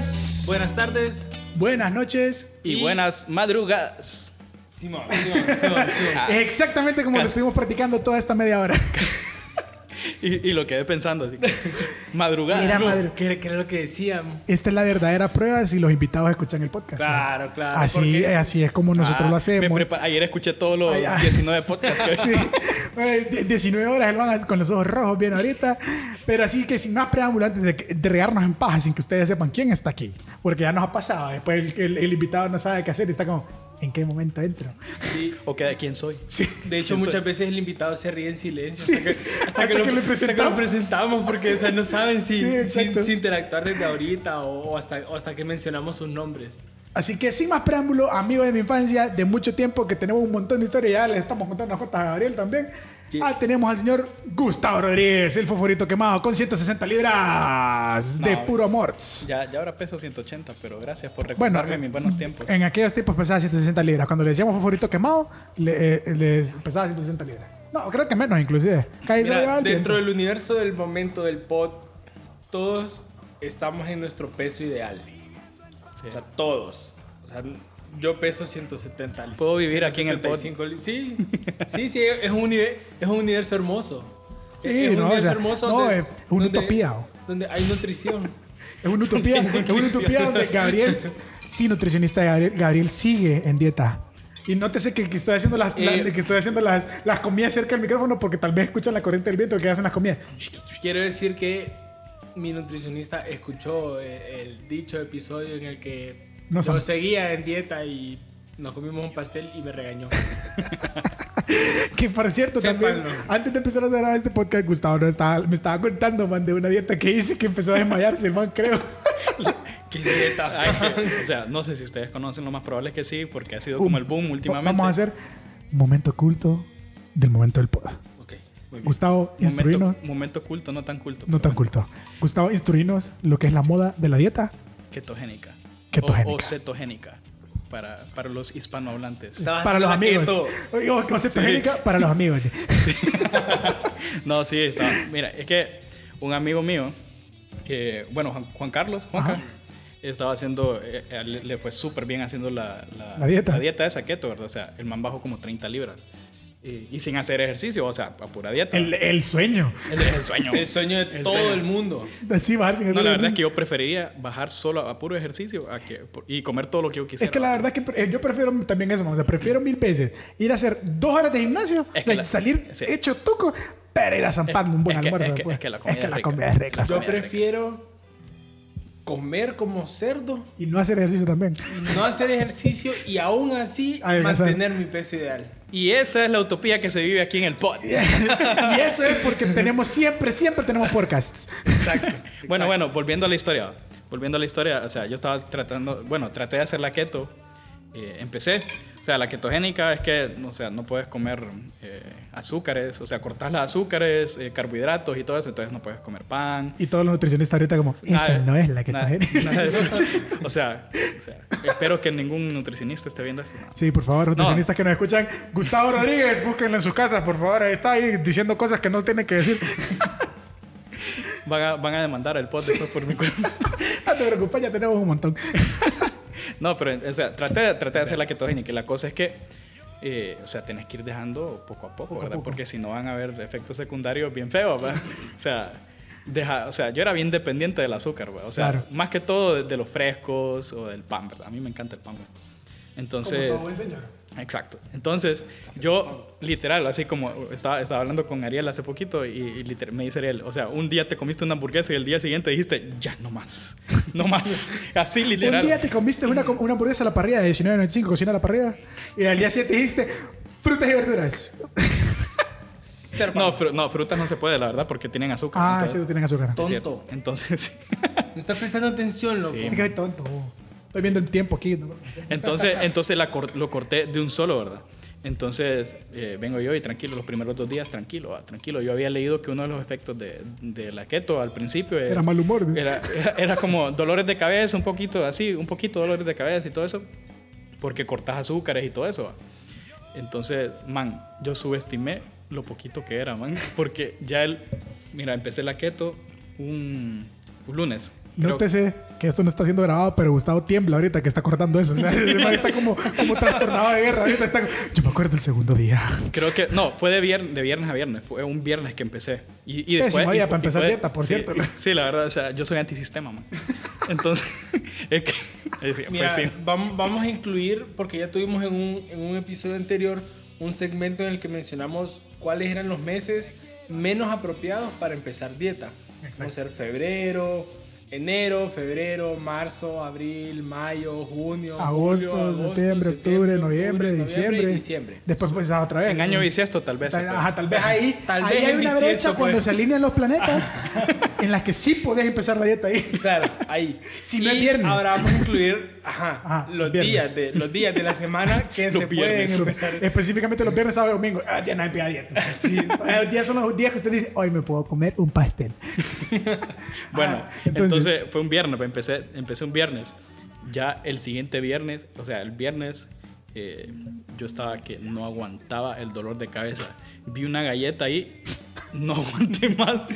días, Buenas tardes buenas noches. Y, Y- buenas madrugas. Simón, Simón, Simón. Ah, exactamente como lo estuvimos practicando toda esta media hora. Y, y lo quedé pensando así. que, Madrugada. Mira, No, madre. ¿Qué, qué era lo que decíamos? Esta es la verdadera prueba si los invitados escuchan el podcast. Claro, claro. así, porque- así es como nosotros Ah, lo me hacemos. Ayer escuché todos los Ay, ay. 19 podcasts. que- Sí. Eh, die- 19 horas con los ojos rojos bien ahorita. Pero así que sin más preámbulo, antes de, que- de regarnos en paja, sin que ustedes sepan quién está aquí. Porque ya nos ha pasado. Después el, el- el invitado no sabe qué hacer y está como, ¿en qué momento entro? Sí. ¿O qué, quién soy? Sí. De hecho, ¿Quién soy? muchas veces el invitado se ríe en silencio Sí. hasta, que, hasta Hasta que que lo, hasta que presentamos. lo presentamos porque o sea, no saben si, Sí, si, si interactuar desde ahorita o, o hasta, o hasta que mencionamos sus nombres. Así que sin más preámbulo, amigo de mi infancia, de mucho tiempo que tenemos un montón de historias, ya les estamos contando unas cuantas a Gabriel también. Yes. Ah, tenemos al señor Gustavo Rodríguez, el favorito quemado, con 160 libras de No. puro amor. Ya, ya ahora peso 180, pero gracias por Bueno, recordarme mis buenos tiempos. en aquellos tiempos pesaba 160 libras. Cuando le decíamos favorito quemado, le, eh, les pesaba 160 libras. No, creo que menos inclusive. Mira, dentro tiempo. del universo del momento del pod, todos estamos en nuestro peso ideal. Sí. O sea, todos. O sea, yo peso 170 li- Puedo vivir aquí en el pod. 175 li- Sí, sí, sí, es un, es un universo hermoso. Sí, es un no, o universo sea, hermoso. no, donde- es una donde- utopía. Donde hay nutrición. Es una utopía, es una utopía donde Gabriel, sí, nutricionista Gabriel, Gabriel sigue en dieta. Y nótese que, que estoy haciendo las, la- Eh, que estoy haciendo las, las comidas cerca del micrófono porque tal vez escuchan la corriente del viento que hacen las comidas. Quiero decir que mi nutricionista escuchó eh, el dicho episodio en el que No yo seguía en dieta y nos comimos un pastel y me regañó. Que por cierto, también, antes de empezar a grabar este podcast, Gustavo no estaba, me estaba contando, man, de una dieta que hice que empezó a desmayarse, man, creo. ¿Qué dieta? Ay, que- o sea, no sé si ustedes conocen, lo más probable es que sí, porque ha sido como el boom últimamente. Vamos a hacer momento oculto del momento del pod. Ok, muy bien. Gustavo, instruinos. momento, momento culto, no tan culto. No tan culto. Gustavo, instruinos lo que es la moda de la dieta. Ketogénica. Ketogénica. O, o cetogénica. Para, para los hispanohablantes. Para los amigos. la keto. Oye, o- o cetogénica para los amigos. No, sí, estaba. Mira, es que un amigo mío, que, bueno, Juan, Juan Carlos, estaba haciendo, eh, le, le fue súper bien haciendo la, La dieta. La dieta esa keto, ¿verdad? O sea, el man bajó como 30 libras. Y, y sin hacer ejercicio, o sea, a pura dieta. El, el sueño. el, el sueño. El sueño de El todo sueño. el mundo. Así bajar sin No, la verdad es que yo preferiría bajar solo a puro ejercicio a que, y comer todo lo que yo quisiera. Es que la verdad es que eh, yo prefiero también eso, o sea, prefiero mil veces ir a hacer dos horas de gimnasio, Es o sea, que la- salir sí. hecho tuco, pero ir a zamparme un buen es que- almuerzo. es que- es que la comida es comida rica. La Yo comida rica. prefiero comer como cerdo, Y no hacer ejercicio también. no hacer ejercicio y aún así Adelgazar. mantener mi peso ideal. Y esa es la utopía que se vive aquí en el pod. y eso es porque tenemos siempre, siempre tenemos podcasts. Exacto. Bueno, bueno, volviendo a la historia. Volviendo a la historia, o sea, yo estaba tratando, bueno, traté de hacer la keto. Eh, empecé. O sea, la ketogénica es que, o sea, no puedes comer eh, azúcares, o sea, cortas los azúcares, eh, carbohidratos y todo eso, entonces no puedes comer pan. Y todos los nutricionistas ahorita como, esa Nada- no es la que nada- o, sea, o sea, espero que ningún nutricionista esté viendo esto. no. Sí, por favor, nutricionistas que nos escuchan. Gustavo Rodríguez, búsquenlo en sus casas, por favor. Está ahí diciendo cosas que no tiene que decir. Van a, van a demandar el pod después por mi culpa. No te preocupes, ya tenemos un montón. No, pero, o sea, traté, traté de hacer la y la cosa es que, eh, o sea, tenés que ir dejando poco a poco, Poco a ¿verdad? poco. Porque si no van a haber efectos secundarios bien feos, ¿verdad? O sea, deja, o sea, yo era bien dependiente del azúcar, ¿verdad? O sea, Claro. más que todo de, de los frescos o del pan, ¿verdad? A mí me encanta el pan. Entonces, señor. Exacto. Entonces, yo literal, así como estaba, estaba hablando con Ariel hace poquito y, y literal, me dice Ariel, o sea, un día te comiste una hamburguesa y el día siguiente dijiste, ya, no más, no más. Así literal. Un día te comiste una, una hamburguesa a la parrilla de 19.95, cocina a la parrilla, y al día siguiente dijiste frutas y verduras. No, fru- no, frutas no se puede, la verdad, porque tienen azúcar. Ah, entonces- sí, tienen azúcar. Tonto. Entonces, Me está prestando atención, loco. Sí. Es que hay tonto. Estoy viendo el tiempo aquí. entonces, entonces la cor- lo corté de un solo, ¿verdad? Entonces eh, vengo yo y tranquilo, los primeros dos días, tranquilo, ah, tranquilo. Yo había leído que uno de los efectos de, de la keto al principio es- Era mal humor. Era, era, era como dolores de cabeza, un poquito así, un poquito dolores de cabeza y todo eso, porque cortas azúcares y todo eso. ¿va? Entonces, man, yo subestimé lo poquito que era, man, porque ya él, mira, empecé la keto un, un lunes. Nótese que esto no está siendo grabado, pero Gustavo tiembla ahorita que está cortando eso. El man está como, como trastornado de guerra. Ahorita está, yo me acuerdo del segundo día. Creo que, no, fue de, vier- de viernes a viernes. Fue un viernes que empecé. Y, y después. Pésimo y para empezar fue- dieta, por sí, cierto. Sí, la verdad, o sea, yo soy antisistema, man. Entonces, es que. es que, Mira, pues sí. vam- vamos a incluir, porque ya tuvimos en un, en un episodio anterior un segmento en el que mencionamos cuáles eran los meses menos apropiados para empezar dieta. Vamos a ser febrero, enero, febrero, marzo, abril, mayo, junio, Agosto, julio, septiembre, octubre, noviembre, diciembre. diciembre. Después pues otra vez. En año bisiesto, tal vez. Tal, ajá, tal vez ahí, Tal ahí vez hay una brecha cuando pues. se alinean los planetas en las que sí podés empezar la dieta ahí. Claro, ahí. Si no Y es viernes. Ahora vamos a incluir ajá, Ajá, los, viernes. días de, los días de la semana que Los se pueden viernes. empezar. Específicamente los viernes, sábado y domingo. Ah, ya no empieza dieta. Sí, los días son los días que usted dice, hoy me puedo comer un pastel. Bueno, Ah, entonces, entonces- fue un viernes, pues, empecé, empecé un viernes. Ya el siguiente viernes, o sea, el viernes, eh, yo estaba que no aguantaba el dolor de cabeza. Vi una galleta ahí, no aguanté más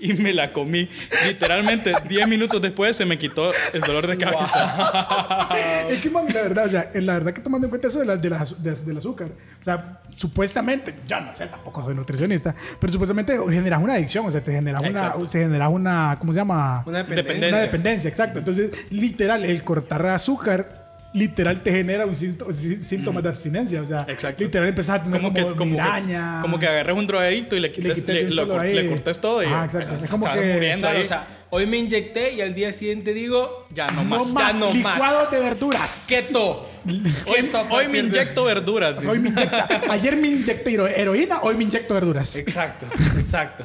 y me la comí. Literalmente, 10 minutos después se me quitó el dolor de cabeza. Es que, man, la verdad, o sea, la verdad que tomando en cuenta eso de la- de la- de- del azúcar, o sea, supuestamente, yo no sé, tampoco soy nutricionista, pero supuestamente generas una adicción, o sea, te generas una, se genera una, ¿cómo se llama? Una Dependencia. dependencia. Una dependencia, exacto. Entonces, literal, el cortar azúcar, literal, te genera un sínto- sí- síntomas de abstinencia. O sea, Exacto. literal, empezás a tener como, Como que, como, que, como que agarré un drogadicto y le, le quites, quitas le, lo solo cor- le cortés todo y Ah, exacto. Es como estaba que- muriendo ahí. o sea, hoy me inyecté y al día siguiente digo, ya no, no más. más, ya no más. licuados de verduras. keto. Hoy, hoy me inyecto verduras. O sea, hoy me inyecta- ayer me inyecté hero- heroína, hoy me inyecto verduras. Exacto, exacto.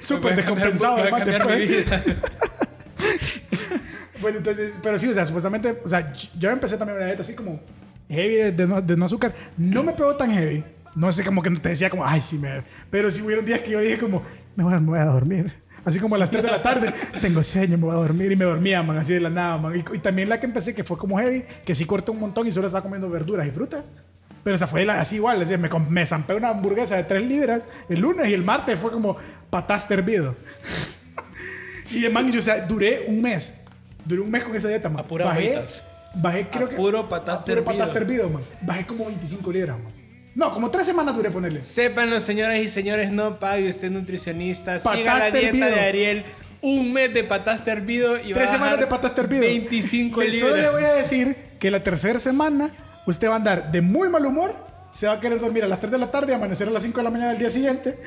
Súper Voy a cambiar- descompensado. voy a cambiar mi vida. Bueno, entonces, pero sí, o sea, supuestamente, o sea, yo empecé también una dieta así como heavy de, de no, de no azúcar. No me pegó tan heavy. No sé, como que te decía como, ay, sí me... Pero sí hubieron días que yo dije como, me voy a, me voy a dormir. Así como a las 3 de la tarde, tengo sueño, me voy a dormir. Y me dormía, man, así de la nada, man. Y, y también la que empecé, que fue como heavy, que sí corté un montón y solo estaba comiendo verduras y frutas. Pero o sea, fue así igual, es decir, me, me zampé una hamburguesa de 3 libras el lunes y el martes fue como pataste hervido. y de man, yo, o sea, duré un mes. Duré un mes con esa dieta, man. A puras bajé, bajé, creo A que. puro pataste a puro hervido. pataste hervido, man. Bajé como 25 libras, man. No, como 3 semanas duré ponerle. Sépanlo, señoras y señores, no pague usted nutricionista. Siga la dieta de Ariel. Un mes de pataste hervido y va Tres a semanas de bajar pataste hervido. 25 Que libras. Solo le voy a decir que la tercera semana usted va a andar de muy mal humor, se va a querer dormir a las 3 de la tarde, amanecer a las 5 de la mañana del día siguiente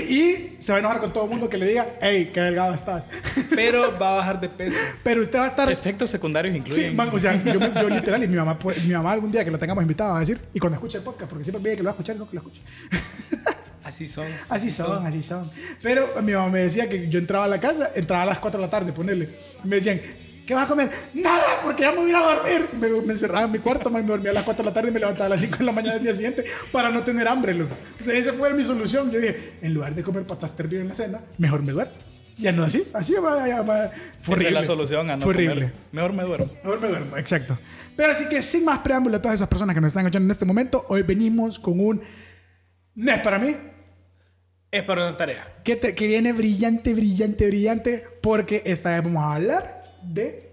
y se va a enojar con todo el mundo que le diga, hey, qué delgado estás. Pero va a bajar de peso. Pero usted va a estar... Efectos secundarios Sí, incluyen. man, o sea, yo, yo literal, y mi mamá, pues, mi mamá algún día que la tengamos invitada va a decir, y cuando escuche el podcast, porque siempre me dice que lo va a escuchar, no que lo escuche. Así son. Así son, así son. Pero mi mamá me decía que yo entraba a la casa, entraba a las 4 de la tarde, ponerle. Me decían, ¿qué vas a comer? Nada, porque ya me voy a ir a dormir. Me, me encerraba en mi cuarto, me dormía a las 4 de la tarde y me levantaba a las 5 de la mañana del día siguiente para no tener hambre, loco. Sea, esa fue mi solución. Yo dije, en lugar de comer patas hervidas en la cena, mejor me duermo. Ya no así, así va, ya va. Fue Esa horrible. es la solución a no Fue comer. horrible. Mejor me duermo. Mejor me duermo, exacto. Pero así que sin más preámbulo a todas esas personas que nos están escuchando en este momento, hoy venimos con un... No es para mí, Es para una tarea. que, te- que viene brillante, brillante, brillante, porque esta vez vamos a hablar de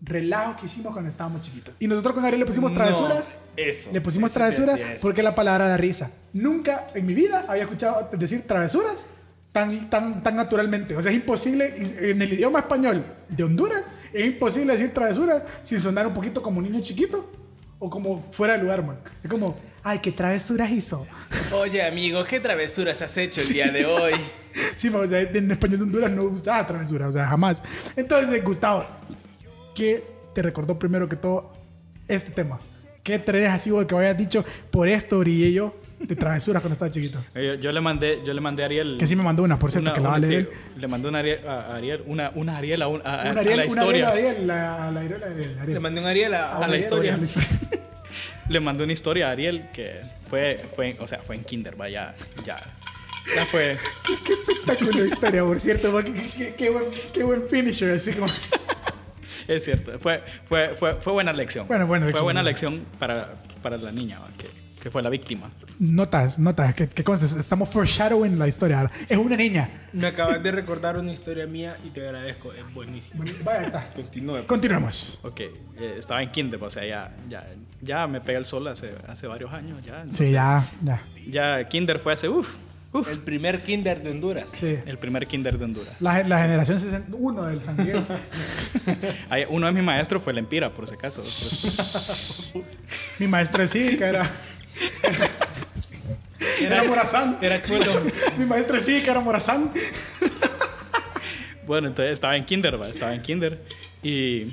relajo que hicimos cuando estábamos chiquitos. Y nosotros con Ariel le pusimos No, travesuras. eso, Le pusimos eso travesuras decía porque la palabra da risa. Nunca en mi vida había escuchado decir travesuras tan, tan, tan naturalmente. O sea, es imposible, en el idioma español de Honduras, es imposible decir travesuras sin sonar un poquito como un niño chiquito o como fuera de lugar, man. Es como, ay, qué travesuras hizo. Oye, amigo, ¿qué travesuras has hecho el día de hoy? Sí, o sea, en español de Honduras no gustaba travesura, o sea, jamás. Entonces, Gustavo, ¿qué te recordó primero que todo este tema? ¿Qué tenés así vos que hayas dicho, por esto brillé yo de travesuras cuando estaba chiquito? Eh, Yo, yo le mandé, yo le mandé a Ariel. Que sí me mandó una, por cierto, una- que la va a una- leer. sí, le mandé una Ariel, a Ariel, una, una Ariel a, a- a- Una a Ariel, la una historia. Ariel, Ariel, la, la Ariel, la Ariel, Ariel. Le mandé un Ariel a, A a una la Ariel, historia. Le mandé una historia a Ariel que fue, fue, o sea, fue en Kinder, vaya, ya. Ya fue. Qué espectáculo de historia, por cierto. Qué, qué- qué buen, qué buen finisher, así como... Es cierto, fue, fue, fue, fue buena lección. Bueno, buena Fue lección, buena buena. lección para, para la niña, ¿va? que, que fue la víctima. Notas, notas, que, que estamos foreshadowing la historia. Es una niña. Me acabas de recordar una historia mía y te agradezco. Es buenísimo. Vaya, está. Continúe. Continuemos. Ok, eh, estaba en kinder, o sea, ya, ya, ya me pega el sol hace, hace varios años. Ya, Sí, ya, ya. ya kinder fue hace, uff, uff, El primer kinder de Honduras. Sí. el primer kinder de Honduras. La, la generación 61 del San. Hay- uno de mis maestros fue el Empira, por si acaso. Mi maestra de cívica era. Era Morazán. Era chulo. Mi maestra de cívica era Morazán. Bueno, entonces estaba en kinder, ¿va? estaba en kinder y,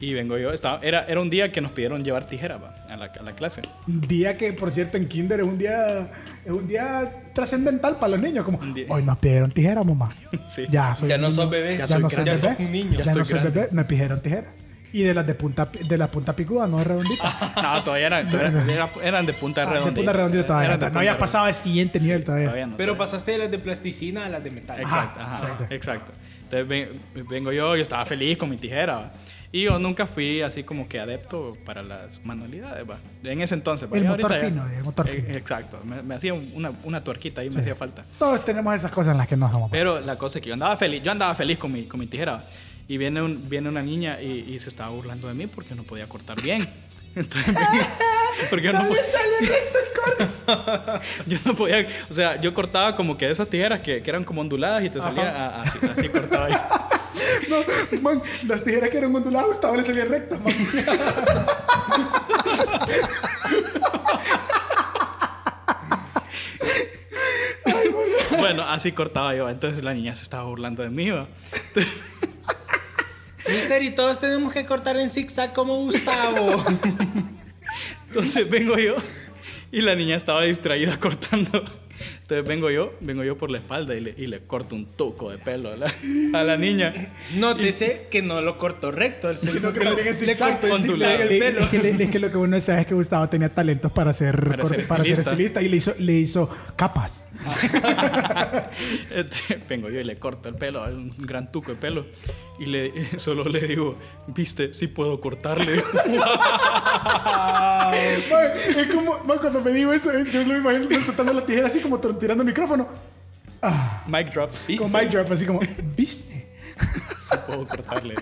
y vengo yo. Estaba, era, era un día que nos pidieron llevar tijera ¿va? A, la, a la clase. Un día que, por cierto, en Kinder es un día, es un día trascendental para los niños. Como, hoy nos pidieron tijera, mamá. Sí. Ya, soy Ya no niño. sos bebé. Ya Ya, soy no soy ya bebé. sos un niño. Ya, Ya no estoy soy bebé. Me pidieron tijera. Y de las de punta, de la punta picuda, no redondita. No, todavía eran, todavía era- eran de punta Ah, de redondita. punta redondita todavía. Eran de No punta había redondita. pasado al siguiente nivel todavía. Todavía no, Pero todavía. pasaste de las de plasticina a las de metal. Exacto, Ajá, ajá, exacto. exacto. Entonces ven- vengo yo, yo estaba feliz con mi tijera. ¿va? Y yo nunca fui así como que adepto para las manualidades. ¿va? En ese entonces. ¿va? El motor ahorita ya- fino, el motor Eh, fino. Exacto. Me, me hacía una, una tuerquita ahí, me hacía falta. Todos tenemos esas cosas en las que no somos. Pero la cosa es que yo andaba feliz, yo andaba feliz con mi, con mi tijera. Y viene, un- viene una niña y, y se estaba burlando de mí porque no podía cortar bien. Entonces, porque yo no, ¡No po- le sale recto el corte! yo no podía, o sea, yo cortaba como que esas tijeras que, que eran como onduladas y te salía a- así, así cortaba yo. No, man, las tijeras que eran onduladas, Gustavo le salía rectas, man. Bueno, así cortaba yo. Entonces la niña se estaba burlando de mí. ¿va? Mister, y todos tenemos que cortar en zigzag como Gustavo. Entonces vengo yo y la niña estaba distraída cortando. Entonces vengo yo, vengo yo por la espalda y le, y le corto un tuco de pelo a la, a la niña. Nótese que no lo cortó recto. El segundo que le, le, le en ondulado. el Es pelo. que, le- es que lo que uno sabe es que Gustavo tenía talentos para ser, Para cor- ser para ser estilista. estilista y le hizo, le hizo capas. Este, vengo yo y le corto el pelo, un gran tuco de pelo. Y le, solo le digo, viste, sí puedo cortarle. Man, es como, man, cuando me digo eso, eh, yo lo imagino soltando la tijera así como tirando el micrófono. Ah, Mic drop, viste, con mic drop, así como, ¿viste? sí puedo cortarle.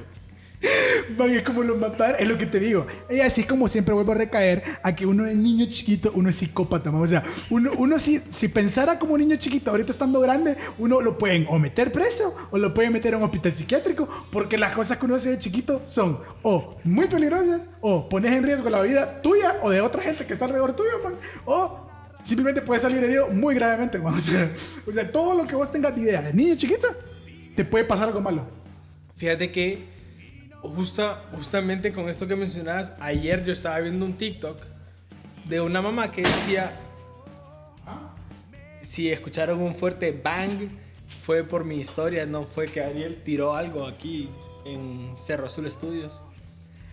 Man, es como lo matar, es lo que te digo. Y así es como siempre vuelvo a recaer a que uno es niño chiquito, uno es psicópata, man. O sea, uno, uno si, si pensara como niño chiquito, ahorita estando grande, uno lo pueden o meter preso o lo pueden meter en un hospital psiquiátrico, porque las cosas que uno hace de chiquito son o muy peligrosas, o pones en riesgo la vida tuya o de otra gente que está alrededor tuyo, man, o simplemente puedes salir herido muy gravemente. O sea, o sea, todo lo que vos tengas de idea de niño chiquito, te puede pasar algo malo. Fíjate que justa, justamente con esto que mencionabas, ayer yo estaba viendo un TikTok de una mamá que decía, si escucharon un fuerte bang, fue por mi historia, no fue que Ariel tiró algo aquí en Cerro Azul Studios.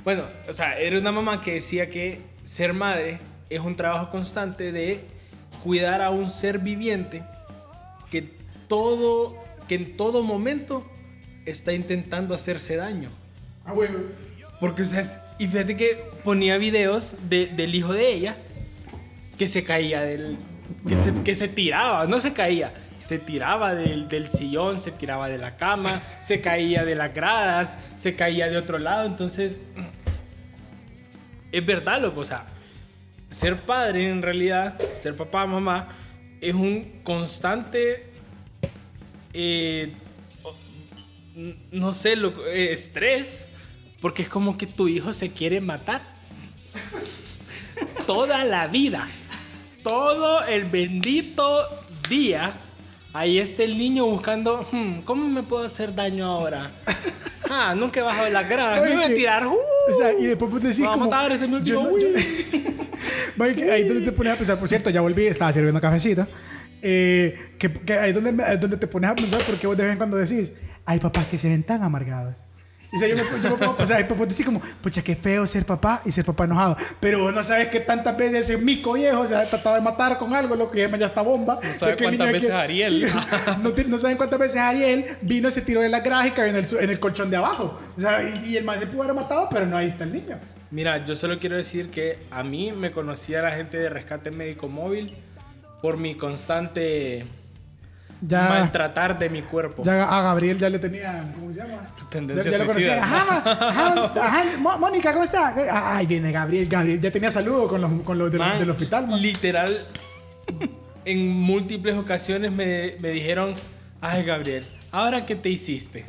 Bueno, o sea, era una mamá que decía que ser madre es un trabajo constante de cuidar a un ser viviente que todo, que en todo momento está intentando hacerse daño. Ah, bueno. Porque, o sea, y fíjate que ponía videos de- del hijo de ella que se caía del. que se, que se tiraba, no se caía, se tiraba del, del sillón, se tiraba de la cama, se caía de las gradas, se caía de otro lado. Entonces, es verdad, loco, o sea, ser padre en realidad, ser papá, mamá, es un constante. eh, no sé, loco, eh, estrés, porque es como que tu hijo se quiere matar. Toda la vida, todo el bendito día, ahí está el niño buscando, "Hmm, ¿cómo me puedo hacer daño ahora? Ah, nunca he bajado las gradas, me voy a tirar. ¡uh! O sea, y después vos decís como... matar, este yo no- win. Ahí donde te pones a pensar, por cierto, ya volví, estaba sirviendo cafecito. Eh, que, que ahí donde, donde te pones a pensar, porque vos de vez en cuando decís, hay papás que se ven tan amargados. O sea, yo me, yo me pongo, o sea, hay papás decís como, pucha, qué feo ser papá y ser papá enojado. Pero vos no sabes que tantas veces ese mico viejo se ha tratado de matar con algo, lo que llama ya está bomba. No sabe Que el cuántas veces Ariel. Sí, no, no saben cuántas veces Ariel vino, se tiró de la cayó en el, en el colchón de abajo. O sea, y, y el man se pudo haber matado, pero no ahí está el niño. Mira, yo solo quiero decir que a mí me conocía la gente de Rescate Médico Móvil por mi constante Ya, maltratar de mi cuerpo. ya a Gabriel ya le tenían, ¿cómo se llama? Tendencia ya, ya lo suicida. conocían. Ajá, ajá, ajá, Mónica, ¿cómo está? Ay, viene Gabriel, Gabriel. Ya tenía saludo con los, con los del, Man, del hospital, man. Literal, en múltiples ocasiones me, me dijeron, ay Gabriel, ¿ahora qué te hiciste?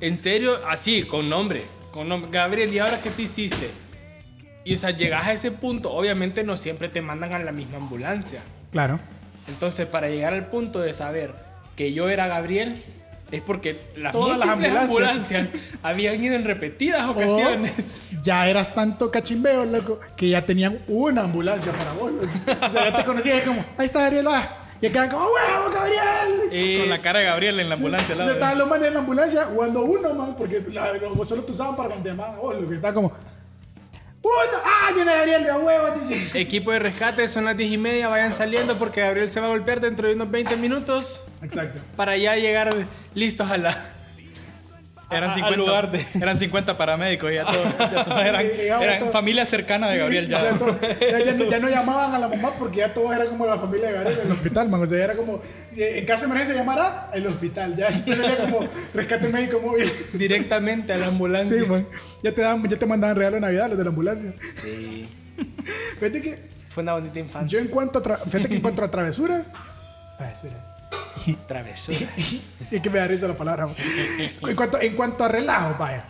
en serio, así, con nombre, con nombre. Gabriel, ¿y ahora qué te hiciste? Y o sea, llegas a ese punto, obviamente no siempre te mandan a la misma ambulancia. Claro. Entonces, para llegar al punto de saber que yo era Gabriel, es porque las Todas las ambulancias. ambulancias habían ido en repetidas ocasiones. O ya eras tanto cachimbeo, loco, que ya tenían una ambulancia para vos. loco. O sea, ya te conocían y como, ahí está Gabriel, va. Y quedan como, ¡huevo, Gabriel! Con la cara de Gabriel en la Sí, ambulancia. lado. estaban los manes en la ambulancia jugando uno, man, porque la- solo te usaban para vos, lo que está como, ¡Uno! ¡Ah, viene Gabriel de huevo! Dice. Equipo de rescate, son las 10 y media, vayan saliendo porque Gabriel se va a golpear dentro de unos 20 minutos Exacto. para ya llegar listos a la... Eran a- al 50, lugar de- eran 50 paramédicos y ya todos, ya todos eran, eran familia cercana de Sí, Gabriel o ya. sea, todo- ya, ya no, ya no llamaban a la mamá porque ya todos eran como la familia de Gabriel en el hospital, man. O sea, era como, eh, en caso de emergencia llamara el hospital. Ya esto sería como rescate médico móvil. directamente a la ambulancia. Sí, man. Ya te, daban, ya te mandaban regalo de Navidad los de la ambulancia. Sí. Fíjate que Fue una bonita infancia. yo en cuanto a, tra- fíjate que en cuanto a travesuras, travesuras. Travesura. y que me da risa la palabra. En cuanto, en cuanto a relajo, vaya.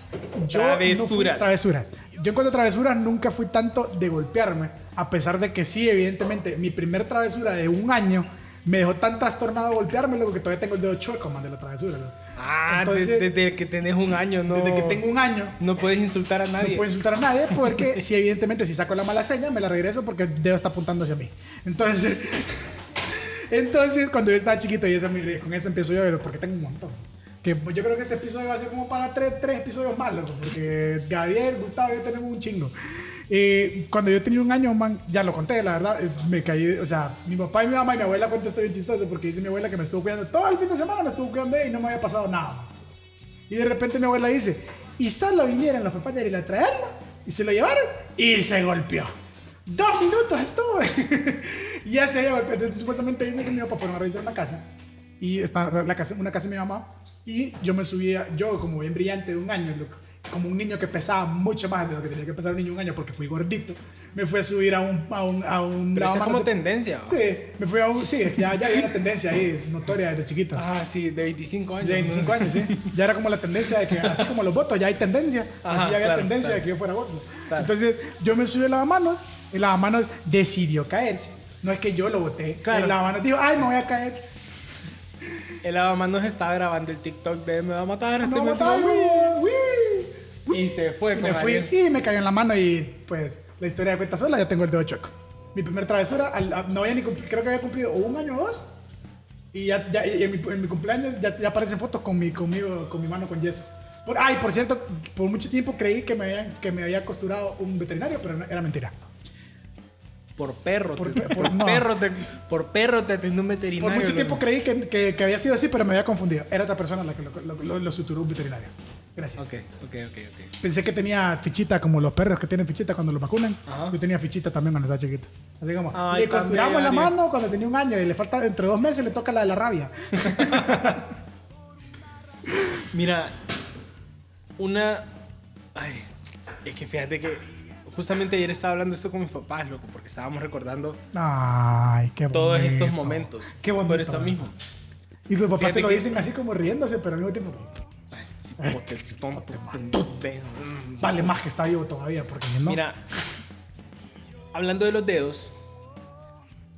Yo no fui- Travesuras. travesuras. Yo en cuanto a travesuras nunca fui tanto de golpearme, a pesar de que sí, evidentemente, mi primer travesura de un año me dejó tan trastornado golpearme, loco, que todavía tengo el dedo chueco, man, de la travesura. loco. Ah, Entonces, desde, desde que tenés un año, no. Desde que tengo un año, No puedes insultar a no nadie. puedo insultar a nadie porque si evidentemente si saco la mala seña me la regreso porque el dedo está apuntando hacia mí. Entonces, entonces cuando yo estaba chiquito y esa, con esa empiezo yo, porque tengo un montón. Que yo creo que este episodio va a ser como para tres, tres episodios más, loco, porque Gabriel, Gustavo yo tenemos un chingo. Eh, cuando yo tenía un año, man, ya lo conté, la verdad, eh, me caí, o sea, mi papá y mi mamá y mi abuela cuenta esto bien chistoso porque dice mi abuela que me estuvo cuidando todo el fin de semana, me estuvo cuidando y no me había pasado nada. Y de repente mi abuela dice, y solo vinieron los papás de ir a traerlo, y se lo llevaron, y se golpeó. Dos minutos estuvo. y ya se golpeado. Entonces, supuestamente dice que mi papá fueron a revisar una casa, y está la casa, una casa de mi mamá, y yo me subía, yo como bien brillante de un año, loco, como un niño que pesaba mucho más de lo que tenía que pesar un niño de un año porque fui gordito, me fui a subir a un... A un, a un Pero eso es como de- tendencia. Sí, me fui a un... Sí, ya, ya había una tendencia ahí, notoria desde chiquito. Ah, sí, de 25 años. De 25 años, sí. Ya era como la tendencia de que, así como los votos, ya hay tendencia. Ajá, así ya había claro, tendencia claro. de que yo fuera voto. Claro. Entonces, yo me subí a lavamanos, y lavamanos decidió caerse. No es que yo lo voté. Claro. El lavamanos dijo, ay, me voy a caer. El lavamanos estaba grabando el TikTok de me va a matar este me uy. Y se fue con me fui y me cayó en la mano y pues la historia de cuenta sola, ya tengo el dedo chueco. Mi primer travesura, al- a- no había ni creo que había cumplido un año o dos. Y ya, ya y en, mi, en mi cumpleaños ya, ya aparecen fotos con mi, conmigo, con mi mano con yeso. Por, ay, por cierto, por mucho tiempo creí que me, habían, que me había costurado un veterinario, pero no- era mentira. Por perro. Por te- por, no. perro te, por perro te atendió un veterinario. Por mucho loco. tiempo creí que, que, que había sido así, pero me había confundido. Era otra persona la que lo, lo, suturó un veterinario. Gracias. Ok, ok, ok, ok. Pensé que tenía fichita como los perros que tienen fichita cuando los vacunan. Ajá. Yo tenía fichita también cuando estaba chiquito. Así como, Ay, le costuramos la mano cuando tenía un año y le falta entre dos meses le toca la de la rabia. Mira, una. Ay, es que fíjate que justamente ayer estaba hablando esto con mis papás, loco, porque estábamos recordando Ay, qué bonito. todos estos momentos. Qué bonito. Por esto mismo. Y tus papás Fíjate te lo que- dicen así como riéndose, pero al mismo tiempo Ay, sí, pote, tonto, pendejo. vale más que está vivo todavía porque si no. Mira, hablando de los dedos,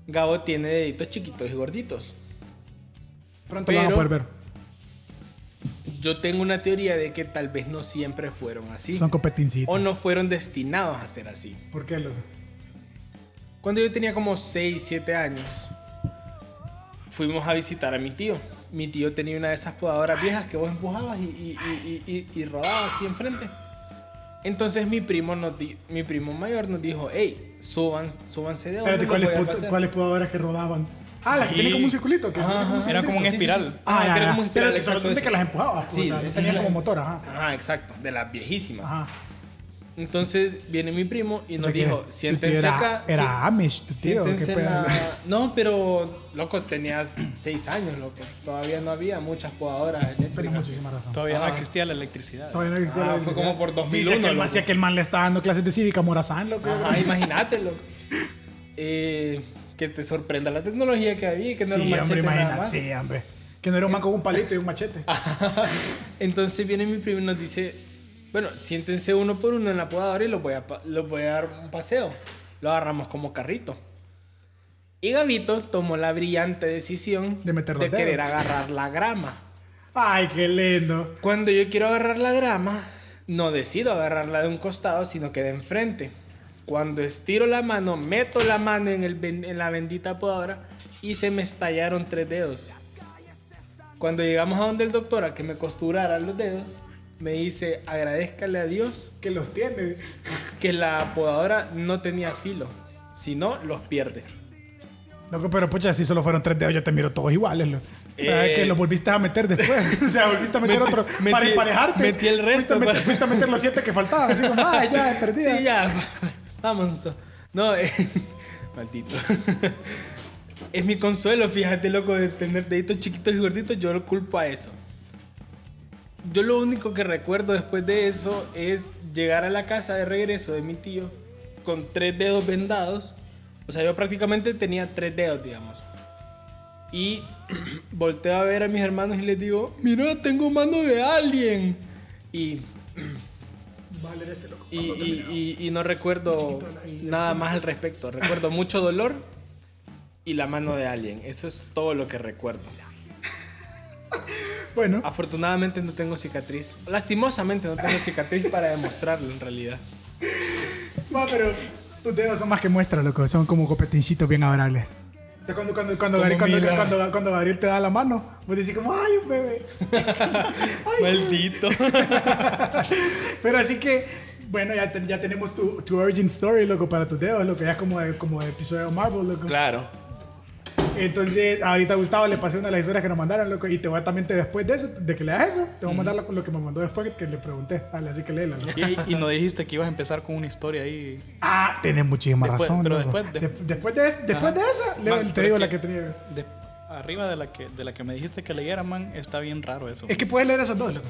Gabo tiene deditos chiquitos y gorditos. pronto lo van a pero- poder ver. Yo tengo una teoría de que tal vez no siempre fueron así. Son competincitos. O no fueron destinados a ser así. ¿Por qué? loco? Cuando yo tenía como 6, 7 años, fuimos a visitar a mi tío. Mi tío tenía una de esas podadoras viejas que vos empujabas y, y, y, y, rodabas así enfrente. Entonces mi primo, nos di- mi primo mayor nos dijo, hey, suban, súbanse de onda, Espérate, ¿cuáles, voy a put- pasar". ¿cuáles podadoras que rodaban? Ah, la que Sí. tiene como un circulito. Que Ajá, se- ajá. un Era como un espiral. Ah, Ah, que era como un Pero espiral, que solamente eso. que las empujabas. Sí, o sea, no eran- como motor, ajá. Ajá, exacto, de las viejísimas. Ajá. Entonces viene mi primo y nos O sea que dijo, siéntense era, acá. Era sí, Amish, tu tío. la- No, pero, loco, tenías seis años, loco. Todavía no había muchas podadoras Tienes eléctricas. muchísima razón. Todavía no Ah. existía la electricidad. Todavía no existía Ah, la fue electricidad. como por Sí, 2001, si aquel, man, loco. si aquel man le está dando clases de cívica a Morazán, loco. Ajá, imagínate, loco. Eh, que te sorprenda la tecnología que había y que no Sí, era un hombre, machete nada imagínate. más. Sí, hombre. Que no era un man con un palito y un machete. Entonces viene mi primo y nos dice, bueno, siéntense uno por uno en la podadora y los voy a, los voy a dar un paseo. Lo agarramos como carrito. Y Gabito tomó la brillante decisión De meter de querer agarrar la grama. Ay, qué lindo. Cuando yo quiero agarrar la grama, no decido agarrarla de un costado, sino que de enfrente. Cuando estiro la mano, meto la mano en, el, en la bendita podadora y se me estallaron tres dedos. Cuando llegamos a donde el doctor a que me costurara los dedos, me dice, agradezcale a Dios Que los tiene. que la podadora no tenía filo. Si no, los pierde. Loco, pero pucha, si solo fueron tres dedos, yo te miro todos iguales. Lo. Eh. que los volviste a meter después. o sea, volviste a meter Metí- otro metí- para emparejarte. metí el resto Fuiste fuiste a meter los siete que faltaban. Así como, ah, ya, perdí. Sí, ya. Vamos. No, eh, maldito. Es mi consuelo, fíjate, loco, de tener deditos chiquitos y gorditos. Yo lo culpo a eso. Yo lo único que recuerdo después de eso es llegar a la casa de regreso de mi tío con tres dedos vendados. O sea, yo prácticamente tenía tres dedos, digamos. Y volteo a ver a mis hermanos y les digo, mira, tengo mano de alguien. Y Vale, este loco. y, y- y- y no recuerdo nada más al respecto. Recuerdo mucho dolor y la mano de alguien. Eso es todo lo que recuerdo. Bueno, Afortunadamente no tengo cicatriz. Lastimosamente no tengo cicatriz para demostrarlo en realidad. va, pero tus dedos son más que muestra, loco. Son como copetincitos bien adorables. O sea, cuando, cuando, cuando, Gabriel, cuando, cuando, cuando Gabriel te da la mano, vos decís como, ay, un bebé. Maldito. Pero así que, bueno, ya, te- ya tenemos tu, tu origin story, loco, para tus dedos, loco. Ya es como, de- como de episodio de Marvel, loco. Claro. Entonces, ahorita Gustavo le pasé una de las historias que nos mandaron, loco. Y te voy a también, te- después de eso, de que le hagas eso, te voy a mandar lo, lo que me mandó después que le pregunté. Dale, así que léela, loco. Y, y no dijiste que ibas a empezar con una historia ahí. Ah, tienes muchísima Después- razón. pero loco. después de- De- después de, después de esa, Man, te digo la que- que tenía. de- arriba de la, que, de la que me dijiste que leyera, man, está bien raro eso. Es que puedes leer esas dos, loco.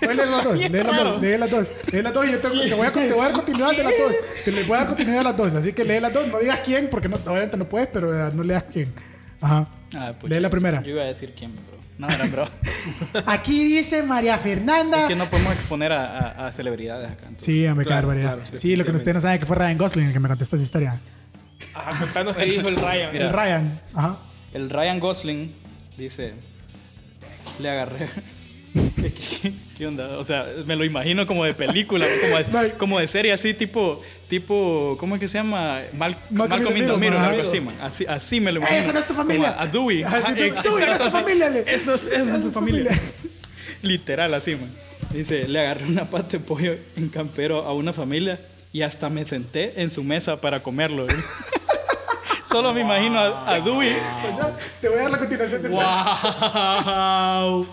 Puedes leer las dos, lee las dos, lee las dos. Lee las dos y yo te, te voy a, te voy a dar continuidad de las dos. Te le voy a dar continuidad a las dos. Así que lee las dos. No digas quién, porque no, obviamente no puedes, pero no leas quién. Ajá. Ah, pues, lee la primera. Yo iba a decir quién, bro. No, era bro. Aquí dice María Fernanda. es que no podemos exponer a, a- a celebridades acá. entonces. Sí, hombre, Claro, claro, sí, lo que ustedes no saben es que fue Ryan Gosling el que me contestó esa historia. Ajá, contanos qué dijo el Ryan. El Ryan. Ajá. El Ryan Gosling dice, le agarré. ¿Qué, qué onda? O sea, me lo imagino como de película, como de, como de serie así, tipo, tipo, ¿cómo es que se llama? Mal, Malcolm in algo así, man. Así, así me lo imagino. Esa no es tu familia. Como A Dewey. Así Ajá, Dewey, no es tu así. familia, le- Es no, es no es tu familia. familia. Literal, así, man. Dice, le agarré una pata de pollo en campero a una familia y hasta me senté en su mesa para comerlo. ¿eh? Solo me imagino a, a Dewey O sea, te voy a dar la continuación de esa. ¡Wow!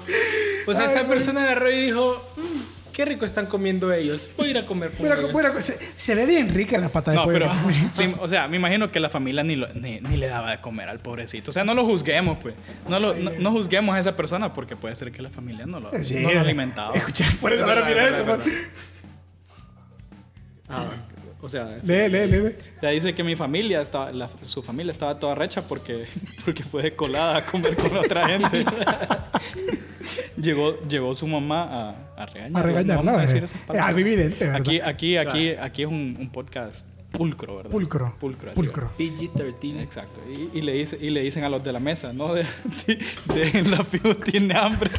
O sea, Ay, esta persona agarró y dijo: "Mm, Qué rico están comiendo ellos. Voy a ir a comer con Mira, ellos". mira, se, se ve bien rica la pata de No, pollo. pero, sí, o sea, me imagino que la familia ni, lo- ni, ni le daba de comer al pobrecito. O sea, no lo juzguemos, pues. No, lo, no, no juzguemos a esa persona porque puede ser que la familia no lo, Sí, no lo alimentaba. Escucha, por eso Es ahora mira es eso. verdad, man. O sea. Lee, lee, lee. Sea, dice que mi familia estaba, la- su familia estaba toda recha porque, porque fue de colada a comer con otra gente. llegó, llegó su mamá a, a regañarla. A regañarla. No eh. Es evidente, ¿verdad? Aquí, aquí, aquí, aquí es un, un podcast pulcro, ¿verdad? Pulcro. Pulcro. así, Pulcro. PG-13. Exacto. Y, y le dice, y le dicen a los de la mesa, no, de, de, la pibu tiene hambre.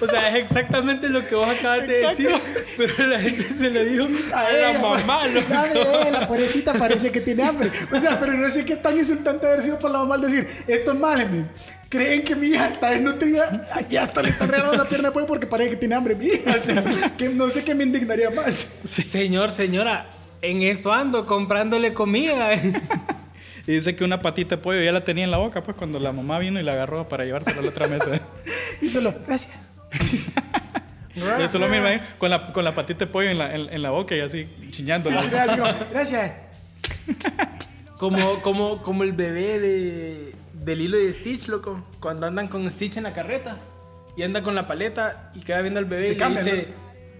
O sea, es exactamente lo que vos acabas de decir. Pero la gente se lo dijo a la ella, mamá. pues, loco. Dale, eh, la pobrecita parece que tiene hambre. O sea, pero no sé qué tan insultante haber sido por la mamá al decir, esto es mal, men. Creen que mi hija está desnutrida y hasta le están regalando la pierna de pollo porque parece que tiene hambre mi hija. O sea, que no sé qué me indignaría más. Señor, señora, en eso ando comprándole comida. Y dice que una patita de pollo ya la tenía en la boca, pues cuando la mamá vino y la agarró para llevársela a la otra mesa. Y solo, gracias. Eso lo mismo, ¿eh? con la, con la patita de pollo en la, en, en la boca y así chiñándola. Sí, Gracias. Como, como, como el bebé de, del hilo de Stitch, loco. Cuando andan con Stitch en la carreta y anda con la paleta y queda viendo al bebé Se y le dice: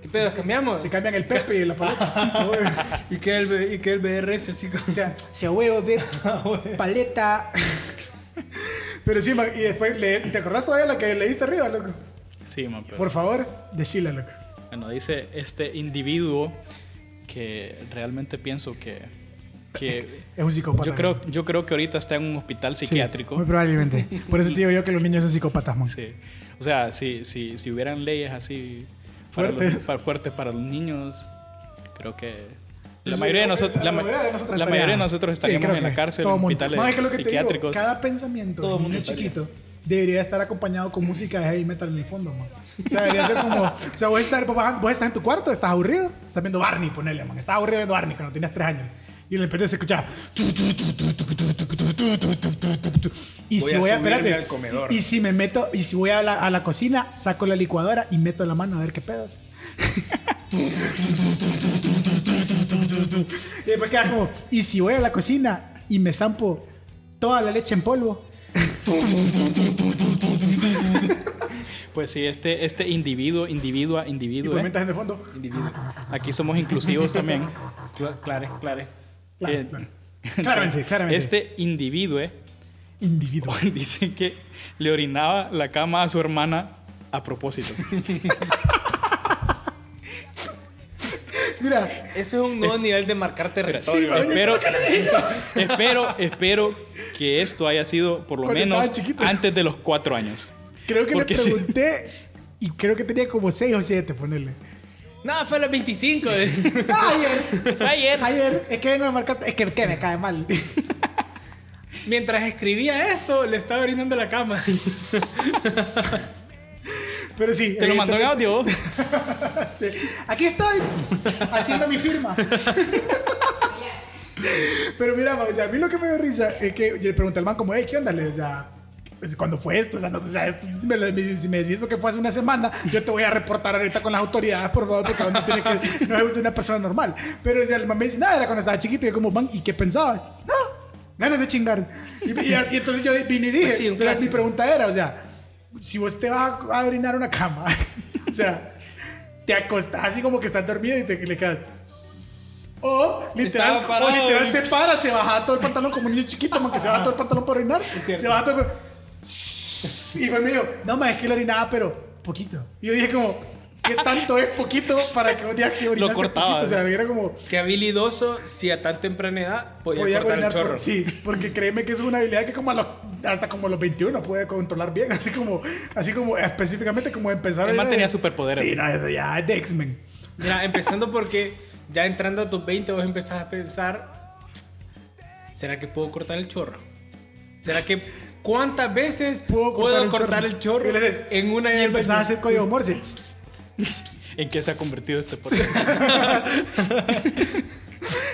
¿Qué pedo? ¿Cambiamos? Se cambian el Pepe y la paleta. y queda el y queda el recio así como. Se huevo, ve. Paleta. Pero sí, man, y después, le- ¿te acordás todavía la que leíste arriba, loco? Sí, man, pero- Por favor, decíla, loco. Bueno, dice este individuo que realmente pienso que, que Es un psicópata. yo creo yo creo que ahorita está en un hospital Sí, psiquiátrico. muy probablemente. Por eso te digo yo que los niños son psicópatas, man. Sí. O sea, si, si, si hubieran leyes así Fuertes. los- para- fuertes para los niños, creo que la mayoría de nosotros, la, ma- mayoría de nosotros la mayoría de nosotros Sí, estaríamos creo en la cárcel, en hospitales es que lo que te digo, psiquiátricos. cada pensamiento Todo mundo chiquito debería estar acompañado con música de heavy metal en el fondo, man. O sea, debería ser como... O sea, vos estás, vos estás en tu cuarto, estás aburrido, estás viendo Barney, ponele, man. Estás aburrido viendo Barney cuando tenías tres años. Y en el periodo se escuchaba... Y Voy si a voy a... subirme Espérate. al comedor. Y si me meto... Y si voy a la, a la cocina, saco la licuadora y meto la mano a ver qué pedos. Y después queda como, y si voy a la cocina y me zampo toda la leche en polvo. Pues sí, este, este individuo, individua, Y individuo, pues ¿eh? el fondo. Individuo. Aquí somos inclusivos también. Cla- Clare, clare. Claro, Eh, claro. Claramente, claramente. Este individuo ¿eh? individuo. dice que le orinaba la cama a su hermana a propósito. Mira, Ese es un nuevo nivel de marcar territorio. espero, espero, espero que esto haya sido por lo Cuando menos antes de los cuatro años. creo que Porque le sí. pregunté y creo que tenía como 6 o 7, ponerle. No, fue a los 25. Ayer, Ayer. ayer, es que vengo a marcar, es que, que me cae mal. Mientras escribía esto, le estaba orinando la cama. Pero sí. Te lo mandó en audio. Sí. Aquí estoy haciendo mi firma. Pero mira, o sea, a mí lo que me dio risa es que yo le pregunté al man como, hey, ¿qué onda? Le, o sea, pues, ¿cuándo fue esto? O sea, no, o sea esto- me, si me decís eso que fue hace una semana, yo te voy a reportar ahorita con las autoridades, por favor, porque no, tiene que, no es una persona normal. Pero o sea, el man me dice, nada, era cuando estaba chiquito. Y yo como, man, ¿y qué pensabas? No, ganas de chingar. Y, y- y entonces yo vine y dije, Pues sí, pero mi pregunta era, o sea, si vos te vas a, orinar una cama, o sea, te acostás así como que estás dormido y te le quedas. O literal, o literal se para, se baja todo el pantalón como un niño chiquito, man, que se baja todo el pantalón para orinar. Se baja todo el Y pues me dijo, no, ma, es que lo orinaba, pero poquito. Y yo dije como, ¿qué tanto es poquito para que vos digas que orinaste cortaba. poquito? O sea, era como, Qué habilidoso si a tan temprana edad podía, podía cortar el chorro. por- Sí, porque créeme que es una habilidad que como a los, hasta como a los 21 puede controlar bien, así como, así como específicamente como empezar a El man orinar tenía de- superpoderes. Sí, no, eso ya es de X-Men. Mira, empezando porque ya entrando a tus 20 vos empezás a pensar, ¿será que puedo cortar el chorro? ¿Será que cuántas veces Puedo puedo, cortar el el chorro? chorro, Y le dices- en una Y empezás a hacer código Morse. ¿En qué se ha convertido este podcast?